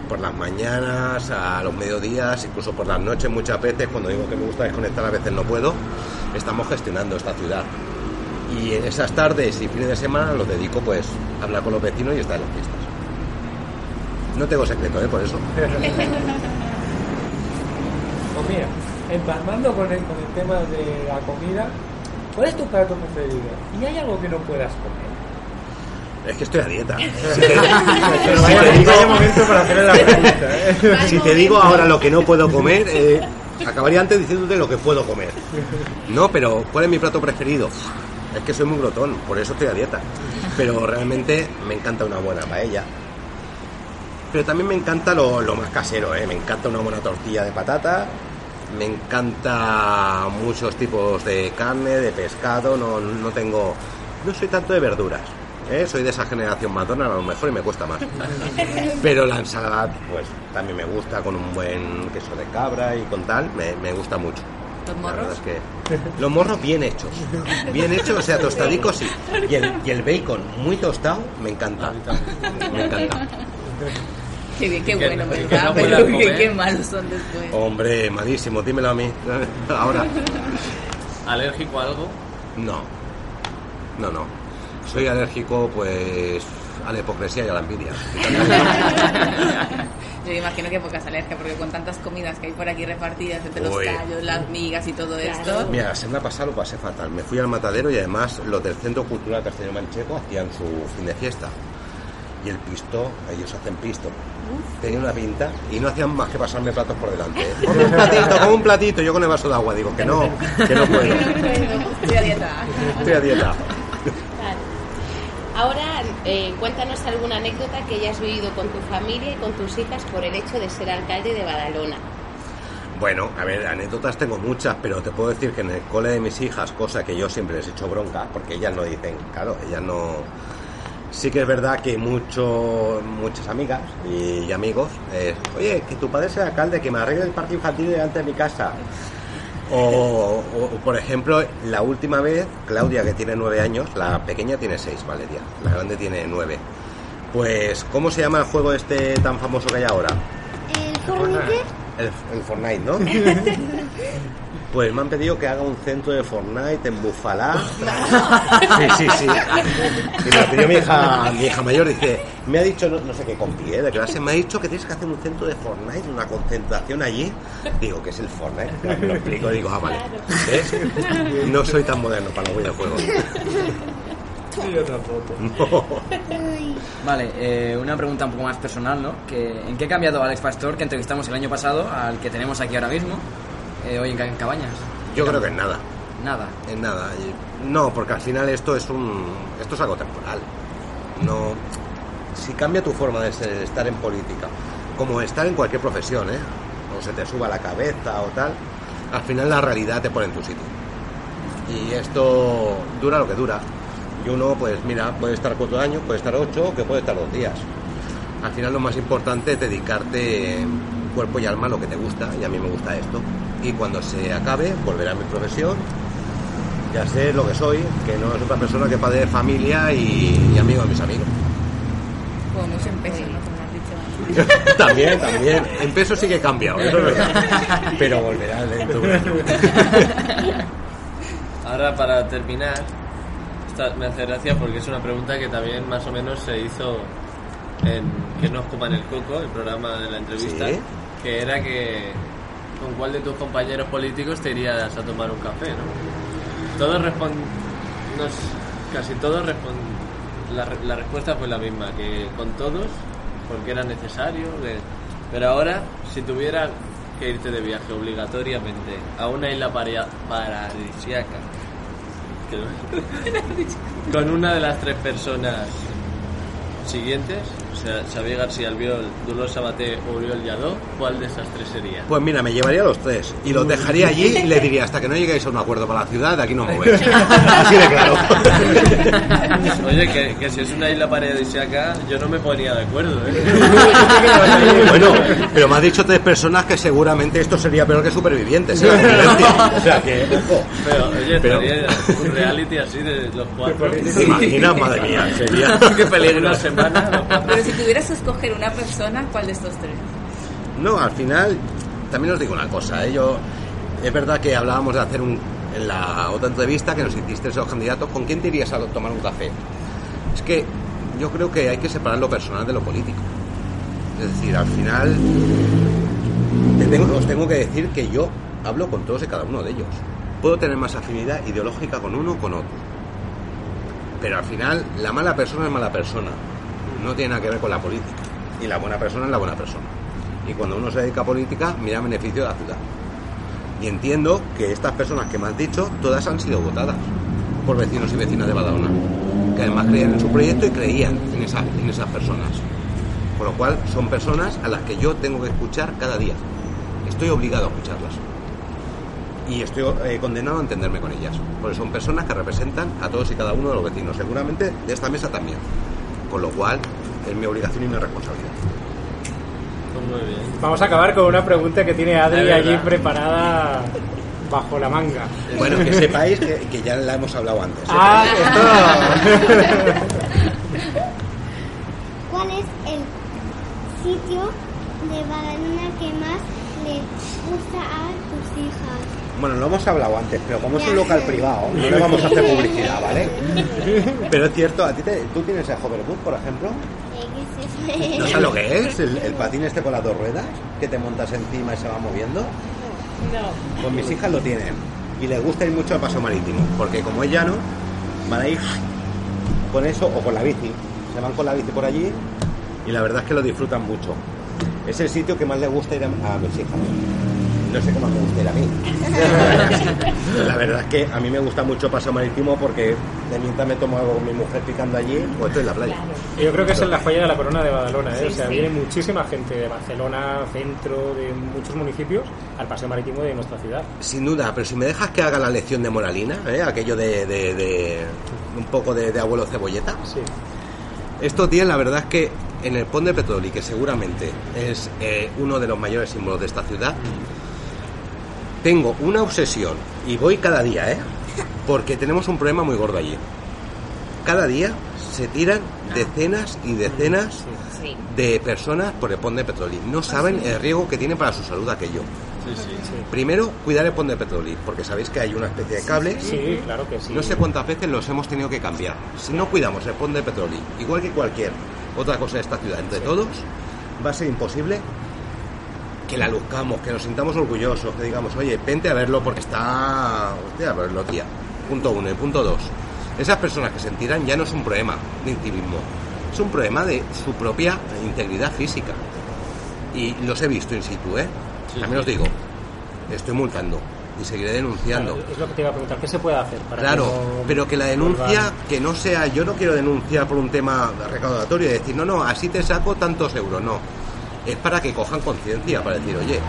por las mañanas, a los mediodías, incluso por las noches muchas veces, cuando digo que me gusta desconectar a veces no puedo, estamos gestionando esta ciudad. Y en esas tardes y fines de semana los dedico pues a hablar con los vecinos y estar en las fiestas. No tengo secreto, ¿eh? Por eso. Pues mira, empalmando con el, con el tema de la comida, ¿cuál es tu plato preferido? ¿Y hay algo que no puedas comer? Es que estoy a dieta. Pero vaya, vaya momento para hacerle la pregunta. ¿eh? Si te digo ahora lo que no puedo comer, eh, acabaría antes diciéndote lo que puedo comer. No, pero ¿cuál es mi plato preferido? Es que soy muy glotón, por eso estoy a dieta. Pero realmente me encanta una buena paella. Pero también me encanta lo, lo más casero, ¿eh? Me encanta una buena tortilla de patata. Me encanta muchos tipos de carne, de pescado. No, no tengo... No soy tanto de verduras. ¿Eh? Soy de esa generación matona a lo mejor y me cuesta más. Pero la ensalada, pues también me gusta con un buen queso de cabra y con tal, me, me gusta mucho. ¿Los La morros? verdad es que los morros bien hechos, bien hechos, o sea, tostadicos sí. Y el, y el bacon muy tostado, me encanta. Me encanta. Qué bien, qué bueno, que ¿verdad? no Pero pueda qué, comer. qué malos son después. Hombre, malísimo, dímelo a mí. Ahora. ¿Alérgico a algo? No. No, no. Soy alérgico, pues, a la hipocresía y a la envidia. Yo me imagino que pocas alergias, porque con tantas comidas que hay por aquí repartidas entre los Uy. callos, las migas y todo esto. Mira, la semana pasada lo pasé fatal. Me fui al matadero y además los del Centro Cultural Castellano Mancheco hacían su fin de fiesta. Y el pisto, ellos hacen pisto. Tenía una pinta y no hacían más que pasarme platos por delante. ¿eh? Come un platito, come un platito. Yo con el vaso de agua digo que no, que no puedo. Estoy a dieta. Estoy a dieta. Eh, cuéntanos alguna anécdota que hayas vivido con tu familia y con tus hijas por el hecho de ser alcalde de Badalona. Bueno, a ver, anécdotas tengo muchas, pero te puedo decir que en el cole de mis hijas, cosa que yo siempre les he hecho bronca, porque ellas no dicen, claro, ellas no... Sí que es verdad que mucho, muchas amigas y, amigos, eh, oye, que tu padre sea alcalde, que me arregle el parque infantil delante de mi casa. O, o, por ejemplo, la última vez, Claudia, que tiene nueve años, la pequeña tiene seis, Valeria, la grande tiene nueve. Pues, ¿cómo se llama el juego este tan famoso que hay ahora? El Fortnite. El, el Fortnite, ¿no? Pues me han pedido que haga un centro de Fortnite en Bufalá. Sí, sí, sí. Y me lo pidió mi hija, mi hija mayor, dice, me ha dicho, no, no sé qué compi, ¿eh? de clase, me ha dicho que tienes que hacer un centro de Fortnite, una concentración allí. Digo, ¿qué es el Fortnite? Claro, Me lo explico, digo, ah, vale. ¿Ves? No soy tan moderno para los videojuegos. Yo tampoco. Vale, eh, una pregunta un poco más personal, ¿no? Que, ¿En qué ha cambiado Alex Pastor, que entrevistamos el año pasado, al que tenemos aquí ahora mismo, eh, hoy en, Ca- en Cabañas? Yo creo que en nada. Nada. En nada. No, porque al final esto es un esto es algo temporal. No si cambia tu forma de ser- estar en política, como estar en cualquier profesión, ¿eh? O se te suba la cabeza o tal, al final la realidad te pone en tu sitio. Y esto dura lo que dura. Y uno, pues mira, puede estar cuatro años, puede estar ocho, que puede estar dos días. Al final lo más importante es dedicarte cuerpo y alma lo que te gusta, y a mí me gusta esto. Y cuando se acabe, volveré a mi profesión, ya sé lo que soy, que no es otra persona que padre de familia y, y amigo de mis amigos. Como mucho en peso, ¿no? Como has dicho antes. también, también. En peso sí que he cambiado, eso es verdad. Pero volverá lento. Ahora para terminar, esta me hace gracia porque es una pregunta que también más o menos se hizo en Que nos coman el coco, el programa de la entrevista, Sí. Que era que con cuál de tus compañeros políticos te irías a tomar un café, ¿no? Todos respon- nos- casi todos respon- la, re- la respuesta fue la misma, que con todos, porque era necesario, que- pero ahora, si tuvieras que irte de viaje obligatoriamente a una isla que- con una de las tres personas siguientes, Xavier García Albiol, Dolores Sabaté o Oriol Lladó, ¿cuál de esas tres sería? Pues mira, me llevaría a los tres y los dejaría allí y le diría, hasta que no lleguéis a un acuerdo para la ciudad, de aquí no movéis. Así de claro. Oye, que, que si es una isla paradisíaca, yo no me ponía de acuerdo, ¿eh? Bueno, pero me has dicho tres personas que seguramente esto sería peor que supervivientes. ¿eh? O sea que, ojo. Pero, oye, Pero- estaría un reality así de los cuatro. ¿Te imaginas? Madre mía, sería... Qué peligro. Una semana. Pero si tuvieras que escoger una persona, ¿cuál de estos tres? No, al final, también os digo una cosa. ¿eh? Yo, es verdad que hablábamos de hacer un, en la otra entrevista que nos hiciste esos candidatos, ¿con quién te irías a tomar un café? Es que yo creo que hay que separar lo personal de lo político. Es decir, al final, te tengo- os tengo que decir que yo hablo con todos y cada uno de ellos. Puedo tener más afinidad ideológica con uno o con otro. Pero al final, la mala persona es mala persona. No tiene nada que ver con la política. Y la buena persona es la buena persona. Y cuando uno se dedica a política, mira beneficio de la ciudad. Y entiendo que estas personas que me has dicho, todas han sido votadas por vecinos y vecinas de Badalona. Que además creían en su proyecto y creían en, en esas personas. Por lo cual, son personas a las que yo tengo que escuchar cada día. Estoy obligado a escucharlas. Y estoy eh, condenado a entenderme con ellas. Porque son personas que representan a todos y cada uno de los vecinos. Seguramente de esta mesa también. Con lo cual, es mi obligación y mi responsabilidad. Pues muy bien. Vamos a acabar con una pregunta que tiene Adri allí preparada bajo la manga. Bueno, que sepáis que, que ya la hemos hablado antes. ¿eh? Ah, esto. ¿Cuál es el sitio de Badalona que más le gusta a tus hijas? Bueno, lo hemos hablado antes, pero como es un local privado, no le vamos a hacer publicidad, ¿vale? Pero es cierto, ¿a ti te, tú tienes el hoverboard, por ejemplo? ¿No sabes lo que es? El, el patín este con las dos ruedas, que te montas encima y se va moviendo. No. Pues mis hijas lo tienen. Y les gusta ir mucho al paso marítimo, porque como es llano, van a ir con eso o con la bici. Se van con la bici por allí y la verdad es que lo disfrutan mucho. Es el sitio que más les gusta ir a, a mis hijas. No sé cómo me gusta ir a mí. La verdad es que a mí me gusta mucho Paseo Marítimo porque de mientras me tomo algo con mi mujer picando allí, pues estoy en la playa. Yo creo que es la joya de la corona de Badalona, ¿eh? o sea, viene muchísima gente de Barcelona, centro, de muchos municipios, al paseo marítimo de nuestra ciudad. Sin duda, pero si me dejas que haga la lección de moralina, ¿eh? aquello de, de- de un poco de, de abuelo cebolleta. Estos días la verdad es que en el Pont de Petroli, que seguramente es eh, uno de los mayores símbolos de esta ciudad, tengo una obsesión y voy cada día, ¿eh? Porque tenemos un problema muy gordo allí. Cada día se tiran decenas y decenas de personas por el Pont de Petroli. No saben el riesgo que tiene para su salud aquello. Primero, cuidar el Pont de Petroli, porque sabéis que hay una especie de cable. Sí, claro que sí. No sé cuántas veces los hemos tenido que cambiar. Si no cuidamos el Pont de Petroli, igual que cualquier otra cosa de esta ciudad, entre todos, va a ser imposible que la luzcamos, que nos sintamos orgullosos, que digamos, oye, vente a verlo porque está. Hostia, a verlo, tía. Punto uno. Y punto dos. Esas personas que se tiran ya no es un problema de intimismo, es un problema de su propia integridad física. Y los he visto in situ, ¿eh? También os digo, estoy multando y seguiré denunciando. Claro, es lo que te iba a preguntar, ¿qué se puede hacer para Claro, que no pero que la denuncia, que no sea, yo no quiero denunciar por un tema recaudatorio y decir, no, no, así te saco tantos euros, no. Es para que cojan conciencia, para decir, oye,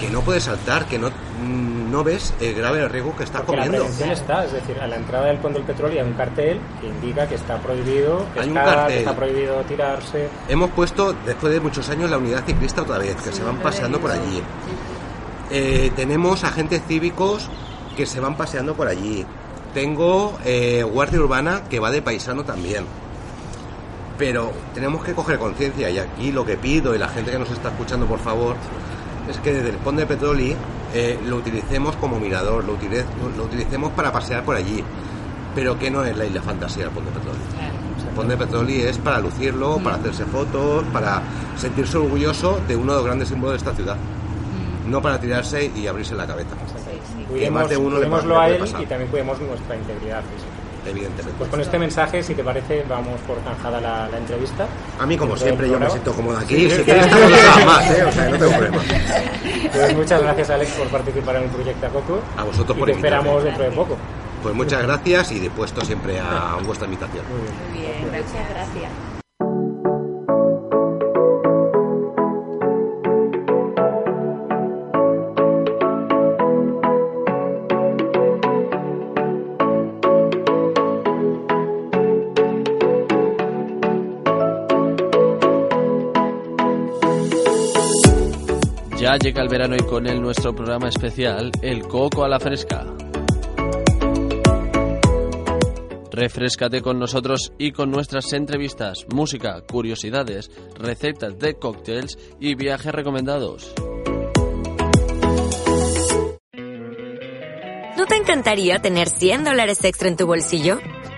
que no puedes saltar, que no, mm, no ves el grave riesgo que Porque la comiendo. prevención está, es decir, a la entrada del Pont del Petróleo hay un cartel que indica que está prohibido Hay un cartel. que está prohibido tirarse. Hemos puesto, después de muchos años, la unidad ciclista otra vez, que se van paseando por allí. Eh, tenemos agentes cívicos que se van paseando por allí. Tengo eh, guardia urbana que va de paisano también. Pero tenemos que coger conciencia y aquí lo que pido y la gente que nos está escuchando, por favor, es que desde el Pont de Petroli eh, lo utilicemos como mirador, lo, utilice- lo utilicemos para pasear por allí. Pero que no es la isla fantasía del Pont de Petroli. El Pont de Petroli es para lucirlo, para hacerse fotos, para sentirse orgulloso de uno de los grandes símbolos de esta ciudad. No para tirarse y abrirse la cabeza. Que más Cuidemos, de uno le cuidémoslo puede a él pasar, y también cuidemos nuestra integridad física. Evidentemente. Pues con este mensaje, si te parece, vamos por zanjada la, la entrevista. A mí, como siempre, yo me siento cómodo aquí. Sí, Si sí. quieres, horas más, ¿eh? O sea, no tengo problema. Pues muchas gracias, Alex, por participar en el proyecto Coco. A vosotros y por te esperamos dentro de poco. Pues muchas gracias y dispuesto siempre a vuestra invitación. Muy bien, muchas gracias. Llega el verano y con él nuestro programa especial, El Coco a la Fresca. Refrescate con nosotros y con nuestras entrevistas, música, curiosidades, recetas de cócteles y viajes recomendados. ¿No te encantaría tener 100 dólares extra en tu bolsillo?